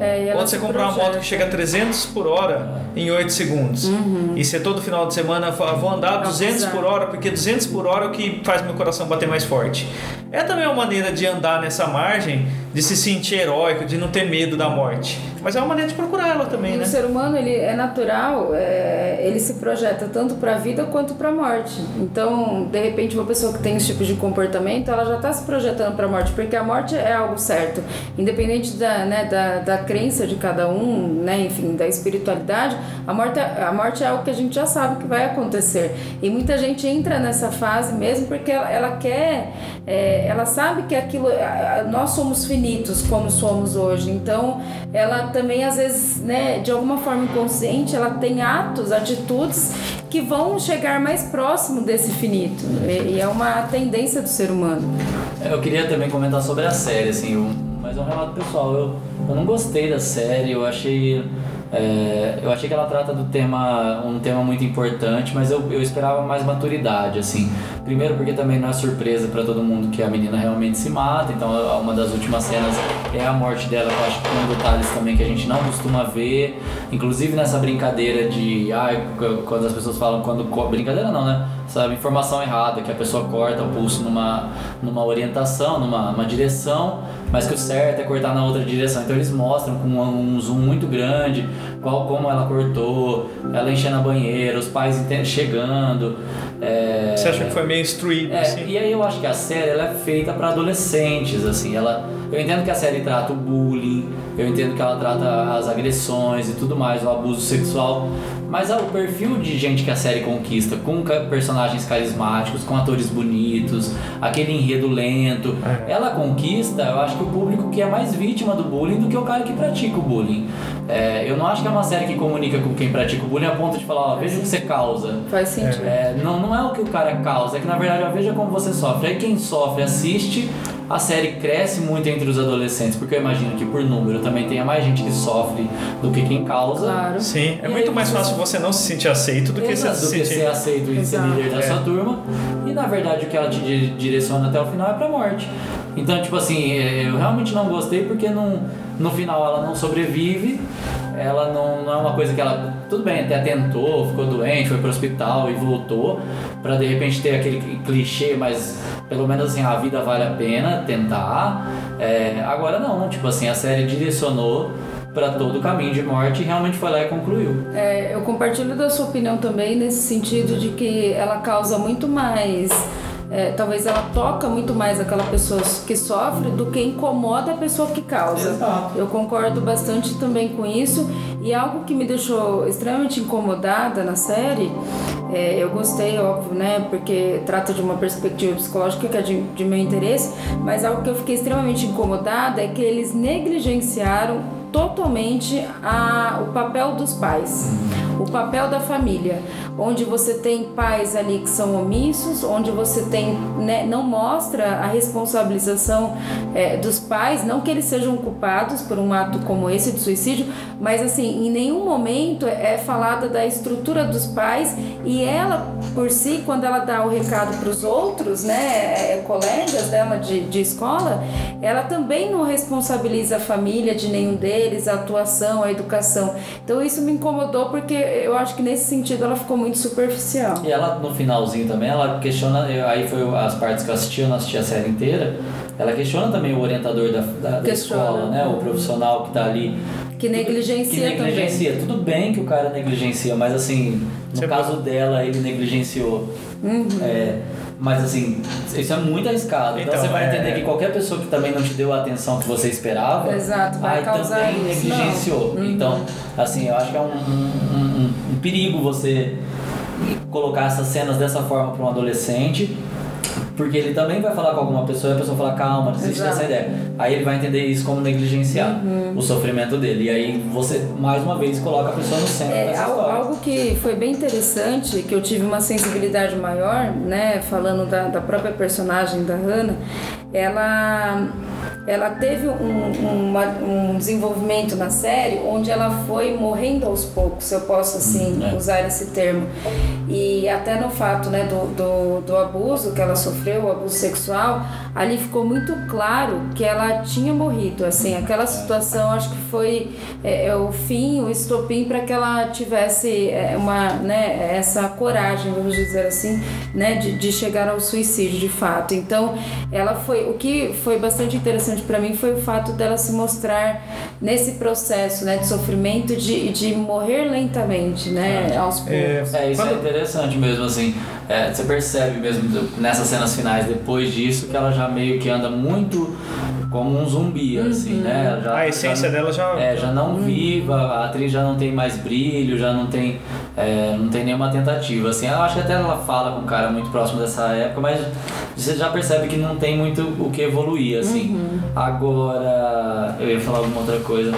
É, Pode você comprar uma moto que chega a 300 por hora em 8 segundos. E você todo final de semana vou andar 200 por hora, porque 200 por hora é o que faz meu coração bater mais forte. É também uma maneira de andar nessa margem, de se sentir heróico, de não ter medo da morte. Mas é uma maneira de procurar ela também, E né? o ser humano ele é natural, é, ele se projeta tanto para a vida quanto para a morte. Então, de repente, uma pessoa que tem esse tipo de comportamento, ela já está se projetando para a morte, porque a morte é algo certo, independente da, né, da, da crença de cada um, né, enfim, da espiritualidade. A morte, a morte é algo que a gente já sabe que vai acontecer. E muita gente entra nessa fase mesmo porque ela, ela quer, é, ela sabe que aquilo, nós somos finitos como somos hoje. Então, ela também às vezes, né, de alguma forma inconsciente, ela tem atos, atitudes que vão chegar mais próximo desse finito. E, e é uma tendência do ser humano. Eu queria também comentar sobre a série, assim, um, mas é um relato pessoal. Eu, eu não gostei da série, eu achei. É, eu achei que ela trata do tema, um tema muito importante, mas eu, eu esperava mais maturidade, assim. Primeiro porque também não é surpresa pra todo mundo que a menina realmente se mata, então uma das últimas cenas é a morte dela, eu acho que com detalhes também que a gente não costuma ver. Inclusive nessa brincadeira de. Ai, quando as pessoas falam quando. Brincadeira não, né? Essa informação errada, que a pessoa corta o pulso numa, numa orientação, numa, numa direção, mas que o certo é cortar na outra direção. Então eles mostram com um, zoom muito grande qual como ela cortou, ela enchendo a banheira, os pais chegando. é, Você acha que foi meio instruído, é, assim? e aí eu acho que a série ela é feita para adolescentes, assim, ela eu entendo que a série trata o bullying, eu entendo que ela trata as agressões e tudo mais, o abuso sexual, mas ah, o perfil de gente que a série conquista, com personagens carismáticos, com atores bonitos, aquele enredo lento, É. ela conquista, eu acho que o público que é mais vítima do bullying do que o cara que pratica o bullying. É, eu não acho que é uma série que comunica com quem pratica o bullying a ponto de falar, ó, veja o que você causa. Faz sentido. É, não, não é o que o cara causa, é que na verdade ó, veja como você sofre. Aí quem sofre assiste, a série cresce muito entre os adolescentes, porque eu imagino que por número também tenha mais gente que sofre do que quem causa. Claro. Sim, é E muito aí mais fácil você não se sentir aceito do que se do que ser aceito e ser líder da É. sua turma. E na verdade o que ela te di- direciona até o final é pra morte. Então, tipo assim, é, eu realmente não gostei porque não, no final ela não sobrevive. Ela não, não é uma coisa que ela. Tudo bem, até tentou, ficou doente, foi pro hospital e voltou. Pra de repente ter aquele clichê, mas pelo menos assim, a vida vale a pena tentar. É, agora não, tipo assim, a série direcionou para todo o caminho de morte e realmente foi lá e concluiu. É, eu compartilho da sua opinião também nesse sentido de que ela causa muito mais é, talvez ela toca muito mais aquela pessoa que sofre do que incomoda a pessoa que causa. Exato. Eu concordo bastante também com isso. E algo que me deixou extremamente incomodada na série, é, eu gostei, óbvio, né? Porque trata de uma perspectiva psicológica que é de, de meu interesse, mas algo que eu fiquei extremamente incomodada é que eles negligenciaram totalmente a, o papel dos pais, o papel da família, onde você tem pais ali que são omissos, onde você tem né, não mostra a responsabilização é, dos pais, não que eles sejam culpados por um ato como esse de suicídio, mas assim em nenhum momento é falada da estrutura dos pais e ela por si quando ela dá o recado para os outros, né, é, colegas dela de, de escola, ela também não responsabiliza a família de nenhum deles, a atuação, a educação. Então isso me incomodou porque eu acho que nesse sentido ela ficou muito superficial. E ela no finalzinho também, ela questiona, aí foi as partes que eu assisti, eu não assisti a série inteira. Ela questiona também o orientador da, da, da escola, né? O profissional que tá ali. Que negligencia que negligencia. Tudo bem que o cara negligencia, mas assim, no Você caso dela, ele negligenciou. Uhum. É, mas assim, isso é muito arriscado. Então, Então, você vai é- entender que qualquer pessoa que também não te deu a atenção que você esperava, Exato, vai aí causar também isso. negligenciou. Uhum. Então, assim, eu acho que é um, um- um- um perigo você colocar essas cenas dessa forma para um adolescente. Porque ele também vai falar com alguma pessoa e a pessoa fala, calma, desiste Exato. dessa ideia. Aí ele vai entender isso como negligenciar Uhum. o sofrimento dele. E aí você, mais uma vez, coloca a pessoa no centro É, dessa algo, algo que foi bem interessante, que eu tive uma sensibilidade maior, né, falando da, da própria personagem da Hannah, ela, ela teve um, uma- um desenvolvimento na série onde ela foi morrendo aos poucos, se eu posso assim Hum, é. usar esse termo. E até no fato né, do, do, do abuso que ela sofreu, o abuso sexual, ali ficou muito claro que ela tinha morrido. Assim, aquela situação acho que foi é, é, o fim, o estopim para que ela tivesse é, uma, né, essa coragem, vamos dizer assim, né, de, de chegar ao suicídio de fato. Então, ela foi. O que foi bastante interessante para mim foi o fato dela se mostrar nesse processo né, de sofrimento de, de morrer lentamente, né, aos poucos. É, É, isso é interessante mesmo, assim. É, você percebe mesmo nessas cenas finais, depois disso, que ela já meio que anda muito como um zumbi, assim, né? Já- a essência já, dela já. É, já não viva, a atriz já não tem mais brilho, já não tem, é, não tem nenhuma tentativa, assim. Eu acho que até ela fala com um cara muito próximo dessa época, mas você já percebe que não tem muito o que evoluir, assim. Agora, eu ia falar alguma outra coisa,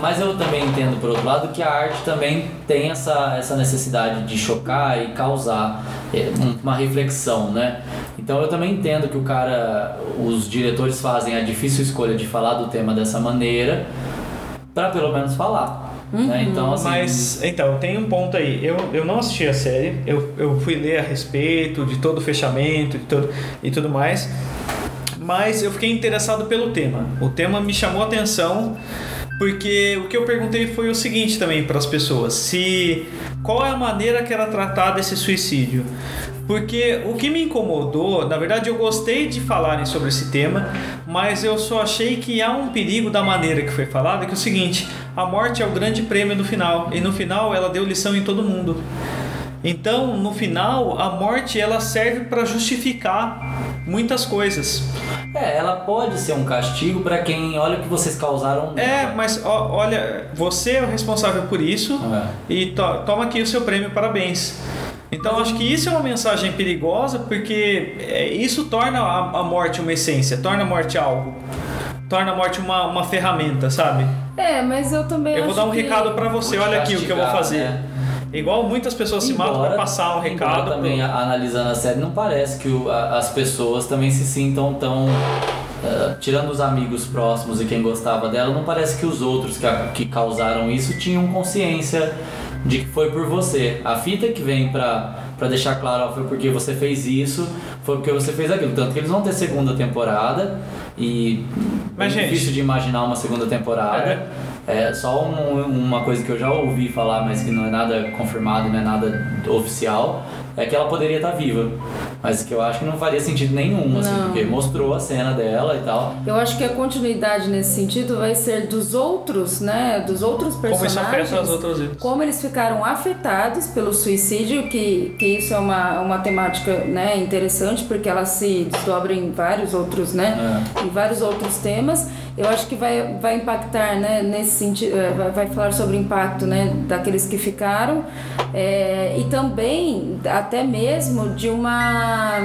mas eu também entendo, por outro lado, que a arte também tem essa, essa necessidade de chocar e causar é, um- uma reflexão, né? Então eu também entendo que o cara, os diretores fazem a difícil escolha de falar do tema dessa maneira, para pelo menos falar. Né? Então, assim, Mas, então, tem um ponto aí. Eu, eu não assisti a série, eu, eu fui ler a respeito de todo o fechamento de todo, e tudo mais, mas eu fiquei interessado pelo tema. O tema me chamou a atenção porque o que eu perguntei foi o seguinte também para as pessoas: se qual é a maneira que era tratada esse suicídio? Porque o que me incomodou, na verdade eu gostei de falarem sobre esse tema, mas eu só achei que há um perigo da maneira que foi falada, que é o seguinte, a morte é o grande prêmio no final, e no final ela deu lição em todo mundo. Então, no final, a morte ela serve para justificar muitas coisas. é, ela pode ser um castigo para quem olha o que vocês causaram. É, mas ó, olha, você é o responsável por isso É. e to- toma aqui o seu prêmio, parabéns. Então acho que isso é uma mensagem perigosa porque é, isso torna a, morte uma essência, torna a morte algo, torna a morte uma, uma ferramenta, sabe? É, mas eu também Eu vou dar um que... recado pra você, olha aqui o que eu vou fazer. né? Igual muitas pessoas se matam Embora- pra passar um embora recado. também, analisando a série, não parece que o- a- as pessoas também se sintam tão. eh, tirando os amigos próximos e quem gostava dela, não parece que os outros que, a- que causaram isso tinham consciência de que foi por você. A fita que vem pra, pra deixar claro, ó, foi porque você fez isso, foi porque você fez aquilo. Tanto que eles vão ter segunda temporada e Mas, é gente- difícil de imaginar uma segunda temporada. É só um- uma coisa que eu já ouvi falar, mas que não é nada confirmado, não é nada oficial, é que ela poderia estar viva. Mas que eu acho que não faria sentido nenhum, assim, Não. porque mostrou a cena dela e tal. Eu acho que a continuidade nesse sentido vai ser dos outros, né? Dos outros Como isso personagens. afeta as outras vidas. como eles ficaram afetados pelo suicídio, que, que isso é uma, uma temática né, interessante, porque ela se desdobra em vários outros, né? Em vários outros temas. Eu acho que vai, vai impactar, né, nesse sentido, eh, vai, falar sobre o impacto, né, daqueles que ficaram eh, e também até mesmo de uma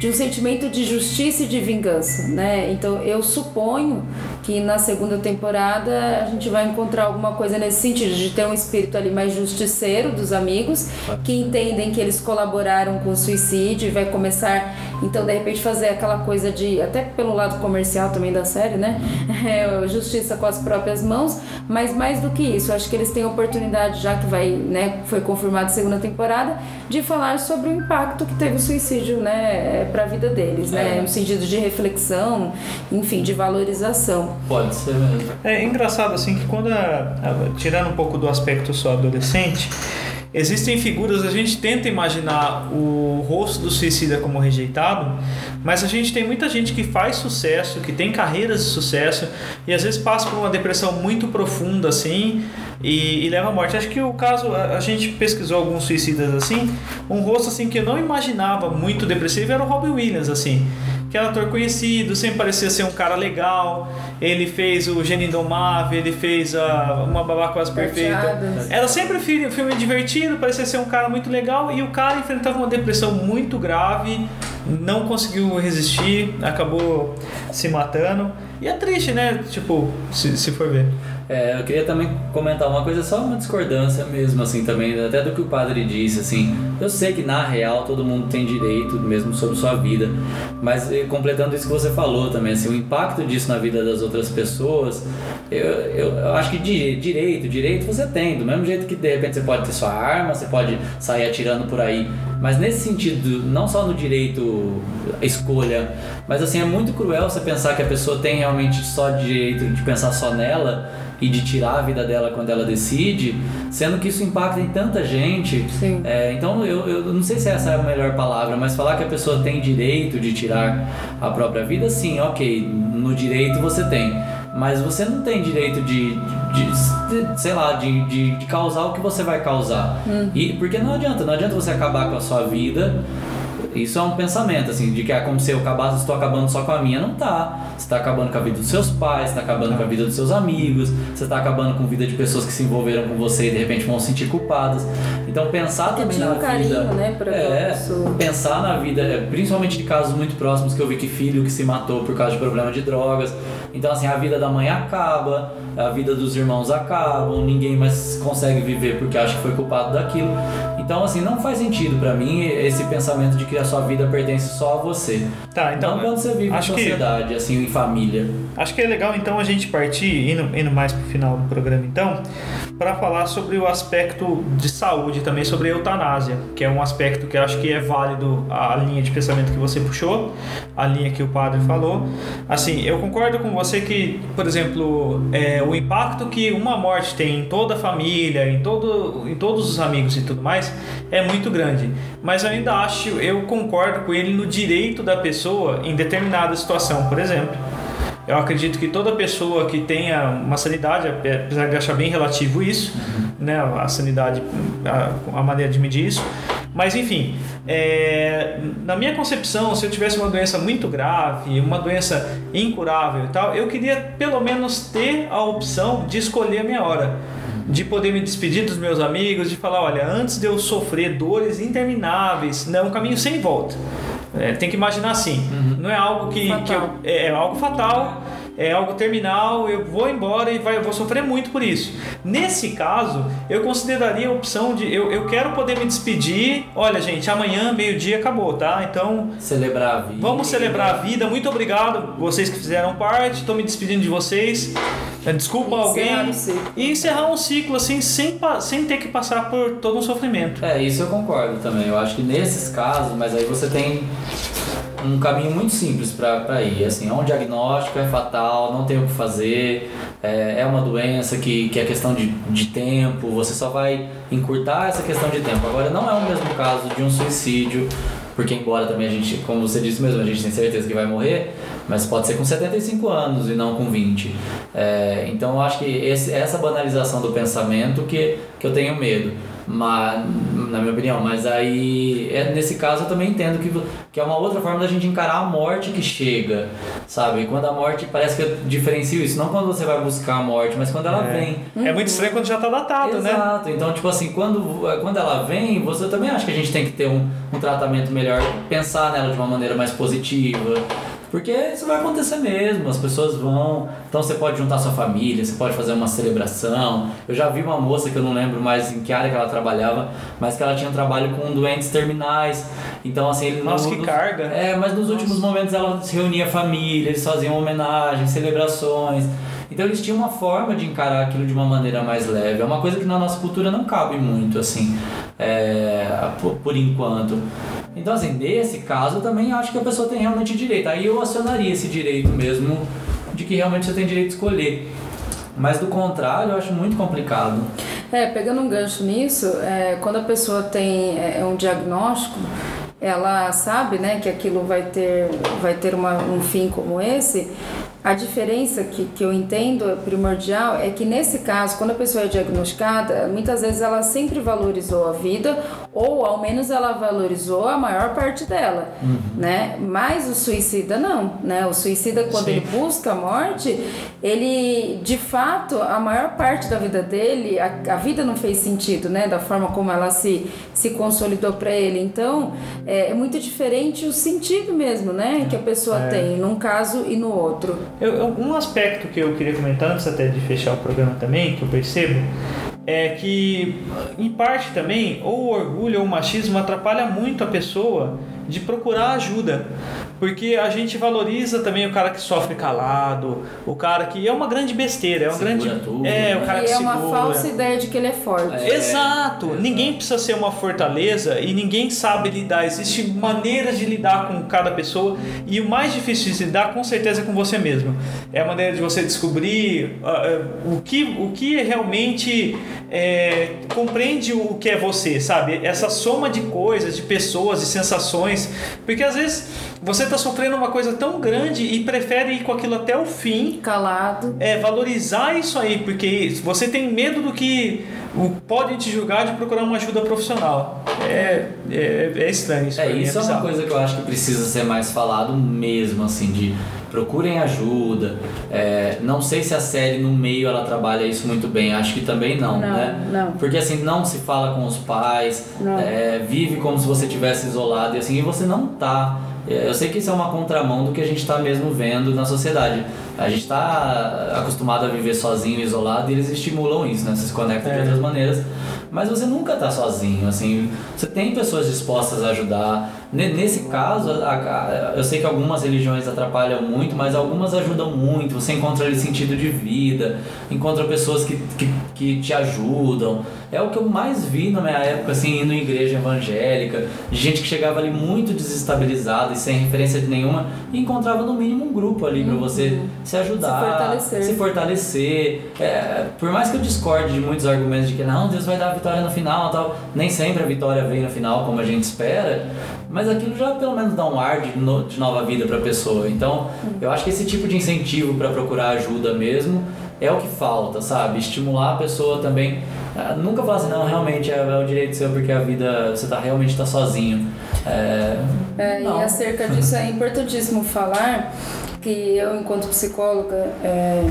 de um sentimento de justiça e de vingança, né? Então eu suponho que na segunda temporada a gente vai encontrar alguma coisa nesse sentido de ter um espírito ali mais justiceiro dos amigos que entendem que eles colaboraram com o suicídio e vai começar então de repente fazer aquela coisa de até pelo lado comercial também da série, né? É, justiça com as próprias mãos, mas mais do que isso, acho que eles têm a oportunidade já que vai, né, foi confirmado a segunda temporada, de falar sobre o impacto que teve o suicídio, né, para a vida deles, né, É. no sentido de reflexão, enfim, de valorização. Pode ser mesmo. É engraçado assim que quando a- a- tirando um pouco do aspecto só adolescente, existem figuras a gente tenta imaginar o rosto do suicida como rejeitado, mas a gente tem muita gente que faz sucesso, que tem carreiras de sucesso e às vezes passa por uma depressão muito profunda assim e, e leva à morte. Acho que o caso a, a gente pesquisou alguns suicidas assim, um rosto assim que eu não imaginava muito depressivo era o Robin Williams assim que era ator conhecido, sempre parecia ser um cara legal. Ele fez o Gênio Indomável, ele fez a, Uma Babá Quase Perfeita. Era sempre um filme, um filme divertido, parecia ser um cara muito legal. E o cara enfrentava uma depressão muito grave, não conseguiu resistir, acabou se matando. E é triste, né? Tipo, se, se for ver. É, eu queria também comentar uma coisa, só uma discordância mesmo, assim, também, até do que o padre disse, assim. Eu sei que na real todo mundo tem direito mesmo sobre sua vida, mas completando isso que você falou também, assim, o impacto disso na vida das outras pessoas, eu, eu, eu acho que di- direito, direito você tem, do mesmo jeito que de repente você pode ter sua arma, você pode sair atirando por aí, mas nesse sentido, não só no direito escolha, mas assim, é muito cruel você pensar que a pessoa tem realmente só direito de pensar só nela e de tirar a vida dela quando ela decide, sendo que isso impacta em tanta gente. É, então eu, eu não sei se essa é a melhor palavra, mas falar que a pessoa tem direito de tirar a própria vida, sim, ok, no direito você tem. Mas você não tem direito de, de, de- sei lá, de, de, causar o que você vai causar. E, porque não adianta, não adianta você acabar com a sua vida isso é um pensamento, assim, de que é como se eu acabasse, estou acabando só com a minha. Não tá. Você está acabando com a vida dos seus pais, você está acabando com a vida dos seus amigos, você está acabando com a vida de pessoas que se envolveram com você e de repente vão se sentir culpadas. Então pensar também na um carinho, vida. né, é, pensar na vida, é, principalmente de casos muito próximos que eu vi que filho que se matou por causa de problema de drogas. Então assim, a vida da mãe acaba, a vida dos irmãos acabam, ninguém mais consegue viver porque acha que foi culpado daquilo. Então assim, não faz sentido pra mim esse pensamento de que a sua vida pertence só a você. Tá, então. não quando você vive em acho que- sociedade, assim, em família. Acho que é legal então a gente partir, indo, indo mais pro final do programa então, para falar sobre o aspecto de saúde também, sobre a eutanásia, que é um aspecto que acho que é válido a linha de pensamento que você puxou, a linha que o padre falou. Assim, eu concordo com você que, por exemplo, é, o impacto que uma morte tem em toda a família, em, todo, em todos os amigos e tudo mais, é muito grande. Mas ainda acho, eu concordo com ele no direito da pessoa em determinada situação, por exemplo. Eu acredito que toda pessoa que tenha uma sanidade, apesar de achar bem relativo isso, né, a sanidade, a, a maneira de medir isso, mas enfim, é, na minha concepção, se eu tivesse uma doença muito grave, uma doença incurável e tal, eu queria pelo menos ter a opção de escolher a minha hora. De poder me despedir dos meus amigos, de falar, olha, antes de eu sofrer dores intermináveis, não é um caminho sem volta. É, tem que imaginar assim, não é algo que, que eu- Fatal. é, é algo fatal, é algo terminal, eu vou embora e vai, eu vou sofrer muito por isso. Nesse caso, eu consideraria a opção de eu, eu quero poder me despedir. Olha, gente, amanhã, meio-dia, acabou, tá? Então. Celebrar a vida. Vamos celebrar a vida. Muito obrigado, vocês que fizeram parte. Estou me despedindo de vocês. É, Desculpa Encerrar alguém. E encerrar um ciclo assim, sem, sem ter que passar por todo um sofrimento. É, isso eu concordo também. Eu acho que nesses casos, mas aí você tem um caminho muito simples pra ir. Assim, é um diagnóstico, é fatal, não tem o que fazer, é, é uma doença que, que é questão de, de tempo, você só vai encurtar essa questão de tempo. Agora, não é o mesmo caso de um suicídio porque embora também a gente, como você disse mesmo, a gente tem certeza que vai morrer, mas pode ser com 75 anos e não com 20. É, então eu acho que esse, essa banalização do pensamento que, que eu tenho medo mas, na minha opinião. Mas aí, é, nesse caso, eu também entendo que, que é uma outra forma da gente encarar a morte que chega, sabe? E quando a morte, parece que eu diferencio isso, não quando você vai buscar a morte, mas quando ela É. vem. É muito estranho quando já tá datado, né? Exato, então, tipo assim, quando, quando ela vem, você também acha que a gente tem que ter um, um tratamento melhor, pensar nela de uma maneira mais positiva. Porque isso vai acontecer mesmo, as pessoas vão. Então você pode juntar sua família, você pode fazer uma celebração. Eu já vi uma moça que eu não lembro mais em que área que ela trabalhava, mas que ela tinha um trabalho com doentes terminais. Então, assim, ele Nossa, no- que carga. É, mas nos últimos momentos ela se reunia a família, eles faziam homenagens, celebrações. Então eles tinham uma forma de encarar aquilo de uma maneira mais leve. É uma coisa que na nossa cultura não cabe muito, assim, é, por, por enquanto. Então, assim, nesse caso eu também acho que a pessoa tem realmente direito. Aí eu acionaria esse direito mesmo de que realmente você tem direito de escolher. Mas do contrário, eu acho muito complicado. É, pegando um gancho nisso, é, quando a pessoa tem é, um diagnóstico, ela sabe né, que aquilo vai ter, vai ter uma, um fim como esse. A diferença que, que eu entendo primordial é que nesse caso, quando a pessoa é diagnosticada, muitas vezes ela sempre valorizou a vida ou ao menos ela valorizou a maior parte dela, né? Mas o suicida não, né? O suicida quando Sim. ele busca a morte, ele de fato a maior parte da vida dele, a, a vida não fez sentido, né? Da forma como ela se, se consolidou para ele. Então é, é muito diferente o sentido mesmo, né? Que a pessoa É. tem num caso e no outro. Eu- um aspecto que eu queria comentar antes até de fechar o programa também, que eu percebo, é que em parte também ou o orgulho ou o machismo atrapalha muito a pessoa de procurar ajuda. Porque a gente valoriza também o cara que sofre calado, o cara que é uma grande besteira, é um Segura grande tudo, é, o né? cara e que é uma segura. falsa ideia de que ele é forte. É. Exato. exato. Ninguém precisa ser uma fortaleza e ninguém sabe lidar. Existem maneiras de lidar com cada pessoa e o mais difícil de lidar com certeza é com você mesmo. É a maneira de você descobrir ah, o, que, o que realmente é, compreende o que é você, sabe? Essa soma de coisas, de pessoas, de sensações. Porque às vezes você está sofrendo uma coisa tão grande e prefere ir com aquilo até o fim Calado. é valorizar isso aí, porque você tem medo do que o- podem te julgar de procurar uma ajuda profissional. É, é, é estranho isso. É, pra mim, isso é uma bizarro. coisa que eu acho que precisa ser mais falado mesmo, assim, de procurem ajuda. É, não sei se a série no meio ela trabalha isso muito bem, acho que também não, Não, né? não. Porque assim, não se fala com os pais, é, vive como se você tivesse isolado e assim, e você não tá. Eu sei que isso é uma contramão do que a gente está mesmo vendo na sociedade. A gente está acostumado a viver sozinho, isolado, e eles estimulam isso, né? Você se conecta de É. outras maneiras. Mas você nunca tá sozinho, assim, você tem pessoas dispostas a ajudar. Ne- Nesse caso, eu sei que algumas religiões atrapalham muito, mas algumas ajudam muito. Você encontra ali sentido de vida, encontra pessoas que, que, que te ajudam. É o que eu mais vi na minha época, assim, indo em igreja evangélica, de gente que chegava ali muito desestabilizada e sem referência de nenhuma, e encontrava no mínimo um grupo ali pra você se ajudar, Se fortalecer. se fortalecer. É, por mais que eu discorde de muitos argumentos de que não, Deus vai dar a vitória no final tal, nem sempre a vitória vem no final como a gente espera, mas aquilo já pelo menos dá um ar de, no- de nova vida para a pessoa. Então, eu acho que esse tipo de incentivo para procurar ajuda mesmo é o que falta, sabe? Estimular a pessoa também. ah, nunca falar assim, não, realmente é, é o direito seu porque a vida você tá realmente tá sozinho. É, É, não. e acerca disso é importantíssimo falar que eu, enquanto psicóloga, é,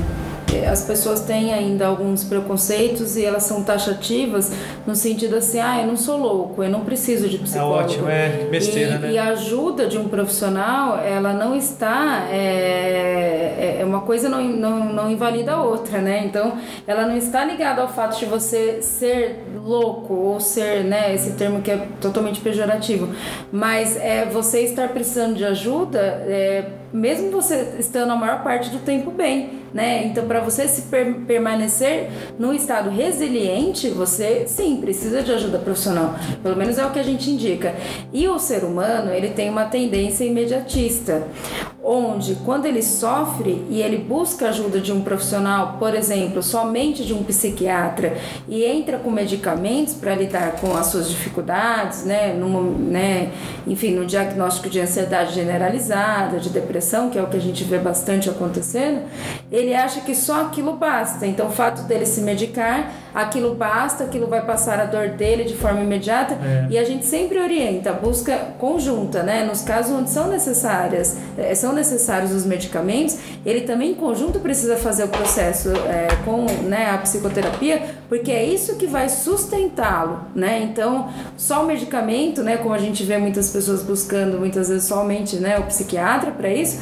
as pessoas têm ainda alguns preconceitos e elas são taxativas no sentido assim, ah, eu não sou louco, eu não preciso de É psicólogo. ótimo, é besteira, e, né? e a ajuda de um profissional, ela não está. É, é- é uma coisa não, não, não invalida a outra, né? Então, ela não está ligada ao fato de você ser louco ou ser, né? Esse termo que é totalmente pejorativo. Mas é você estar precisando de ajuda, é, mesmo você estando a maior parte do tempo bem. Né? Então, para você se per- permanecer num estado resiliente, você sim precisa de ajuda profissional. Pelo menos é o que a gente indica. E o ser humano, ele tem uma tendência imediatista. onde quando ele sofre e ele busca ajuda de um profissional, por exemplo, somente de um psiquiatra e entra com medicamentos para lidar com as suas dificuldades, né, numa, né, enfim, no diagnóstico de ansiedade generalizada, de depressão, que é o que a gente vê bastante acontecendo, ele acha que só aquilo basta. Então, o fato dele se medicar, aquilo basta, aquilo vai passar a dor dele de forma imediata É. e a gente sempre orienta a busca conjunta, né, nos casos onde são necessárias, eh, são necessários os medicamentos, ele também em conjunto precisa fazer o processo é, com né, a psicoterapia, porque é isso que vai sustentá-lo, né? Então, só o medicamento, né, como a gente vê muitas pessoas buscando muitas vezes somente, né, o psiquiatra para isso,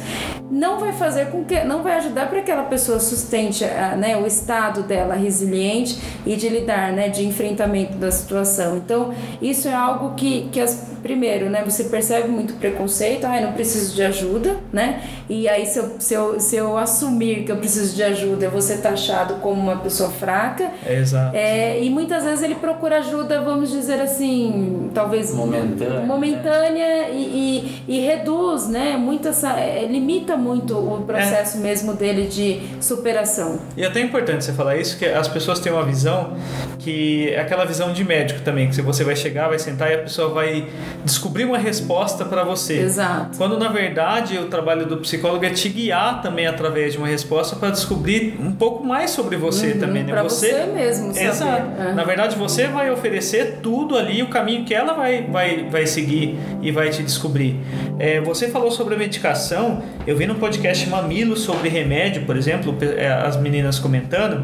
não vai fazer com que não vai ajudar para que aquela pessoa sustente, ah, né, o estado dela resiliente e de lidar, né, de enfrentamento da situação. Então, isso é algo que que as primeiro, né, você percebe muito preconceito, ah, eu não preciso de ajuda, né? E aí se eu, se eu, se eu assumir que eu preciso de ajuda, eu vou ser taxado como uma pessoa fraca. É, exato. É, e muitas vezes ele procura ajuda, vamos dizer assim, talvez Momentânea, momentânea e, e, e reduz, né? Muito essa, é, limita muito o processo mesmo dele de superação. E é até importante você falar isso, que as pessoas têm uma visão que é aquela visão de médico também, que você vai chegar, vai sentar e a pessoa vai descobrir uma resposta para você. Exato. Quando na verdade o trabalho do psicólogo é te guiar também através de uma resposta para descobrir um pouco mais sobre você Uhum, também, né? pra você mesmo saber. Exato. É. Na verdade você vai oferecer tudo ali, o caminho que ela vai, vai, vai seguir e vai te descobrir. É, você falou sobre a medicação, eu vi no podcast Mamilo sobre remédio, por exemplo, é, as meninas comentando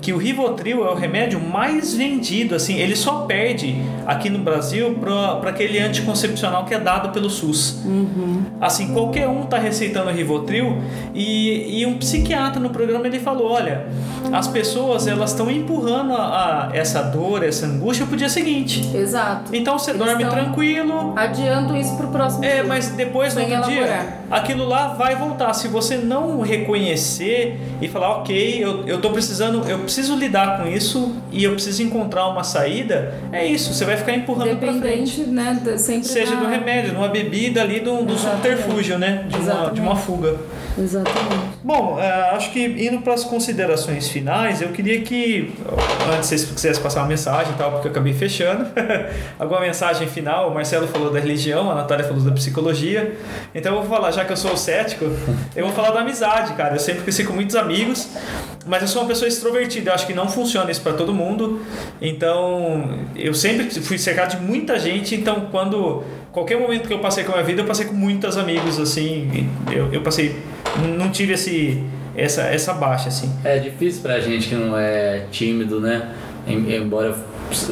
que o Rivotril é o remédio mais vendido, assim, ele só perde aqui no Brasil para aquele anticoncepcional que é dado pelo SUS. Assim, qualquer um tá receitando Rivotril e, e um psiquiatra no programa ele falou, olha, as pessoas elas estão empurrando a, a- essa dor, essa angústia pro dia seguinte. Exato. Então você Eles dorme tranquilo, Adiando isso pro próximo é, dia. mas depois no outro dia, aquilo lá vai voltar. Se você não reconhecer e falar, ok, eu, eu tô precisando, eu preciso lidar com isso e eu preciso encontrar uma saída, é isso, você vai ficar empurrando pra frente. Dependente, né? Sempre Seja da- do remédio, numa bebida ali, do, do subterfúgio, né? De uma, de uma fuga. Exatamente. Bom, eh, acho que indo para as considerações finais, eu queria que, antes vocês quisessem passar uma mensagem e tal, porque eu acabei fechando, alguma mensagem final, o Marcelo falou da religião, a Natália falou da psicologia, então eu vou falar, já que eu sou cético, eu vou falar da amizade, cara, eu sempre cresci com muitos amigos, mas eu sou uma pessoa extrovertida, eu acho que não funciona isso para todo mundo, então eu sempre fui cercado de muita gente, então quando qualquer momento que eu passei com a minha vida, eu passei com muitos amigos, assim, eu, eu passei, não tive esse, essa, essa baixa, assim. É difícil pra gente que não é tímido, né? Em- Embora eu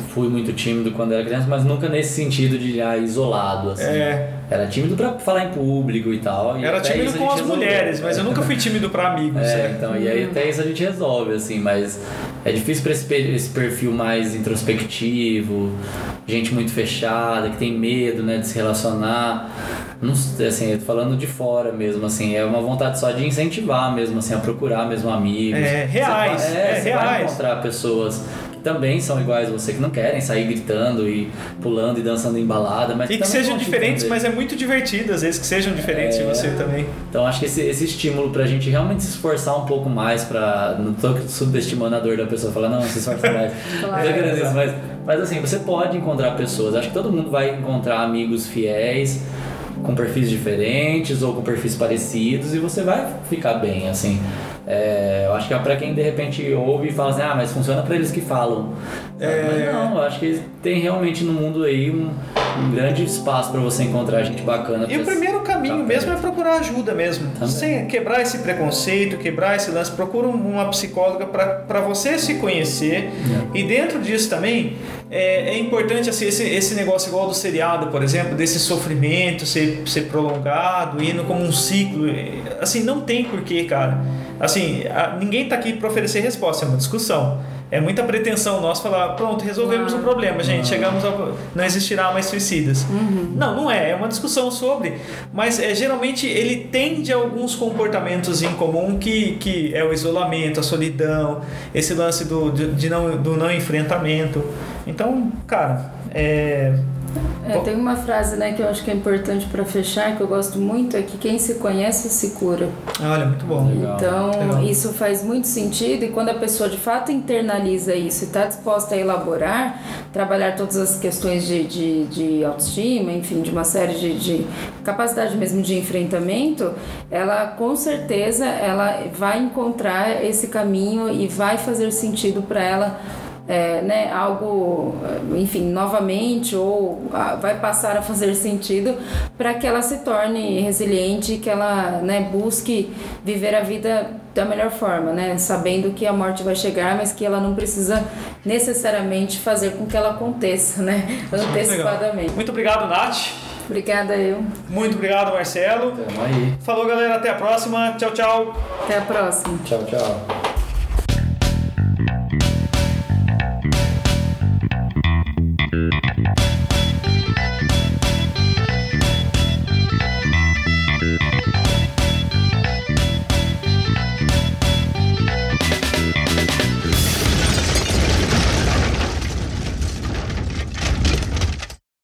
fui muito tímido quando era criança, mas nunca nesse sentido de ah, isolado, assim. É. Era tímido pra falar em público e tal. e Era tímido com as resolveu. mulheres, mas eu nunca fui tímido para amigos. É, né? então, e aí até isso a gente resolve, assim, mas é difícil pra esse, pe- esse perfil mais introspectivo, gente muito fechada, que tem medo, né, de se relacionar. Não, assim, eu tô falando de fora mesmo, assim, é uma vontade só de incentivar mesmo, assim, a procurar mesmo amigos. É, reais, vai, é, você vai reais. encontrar pessoas também são iguais a você, que não querem sair gritando e pulando e dançando em balada, mas E que sejam diferentes, mas é muito divertido às vezes que sejam diferentes de É. você também. Então acho que esse, esse estímulo pra gente realmente se esforçar um pouco mais pra. Não tô subestimando a dor da pessoa falar, não, se esforça mais. Claro. Querendo É, mas, mas assim, você pode encontrar pessoas. Acho que todo mundo vai encontrar amigos fiéis, com perfis diferentes ou com perfis parecidos, e você vai ficar bem, assim. É, eu acho que é pra quem de repente ouve e fala assim, ah, mas funciona pra eles que falam. É. Mas não, eu acho que tem realmente no mundo aí um, um grande espaço pra você encontrar gente bacana. E o primeiro caminho mesmo é procurar ajuda mesmo. Também. Sem quebrar esse preconceito, quebrar esse lance. Procura uma psicóloga para você se conhecer. E dentro disso também é, é importante assim, esse, esse negócio igual do seriado, por exemplo, desse sofrimento ser, ser prolongado, indo como um ciclo. Assim, não tem porquê, cara. Assim, a- ninguém tá aqui para oferecer resposta, é uma discussão. É muita pretensão nossa falar, pronto, resolvemos o problema, gente, chegamos ao. Não existirá mais suicidas. Não, não é, é uma discussão sobre. Mas é, geralmente ele tende a alguns comportamentos em comum que, que é o isolamento, a solidão, esse lance do, de, de não, do não enfrentamento. Então, cara, é, É, tem uma frase né, que eu acho que é importante para fechar, que eu gosto muito, é que quem se conhece se cura. olha, muito bom. Legal. Então, Legal. isso faz muito sentido e quando a pessoa de fato internaliza isso e está disposta a elaborar, trabalhar todas as questões de, de, de autoestima, enfim, de uma série de, de capacidade mesmo de enfrentamento, ela com certeza ela vai encontrar esse caminho e vai fazer sentido para ela é, né, algo, enfim, novamente ou ah, vai passar a fazer sentido para que ela se torne resiliente e que ela né, busque viver a vida da melhor forma, né, sabendo que a morte vai chegar, mas que ela não precisa necessariamente fazer com que ela aconteça, né, Legal. antecipadamente. Muito obrigado, Nath. Obrigada eu. Muito obrigado, Marcelo. Tamo aí. Falou, galera. Até a próxima. Tchau, tchau. Até a próxima. Tchau, tchau.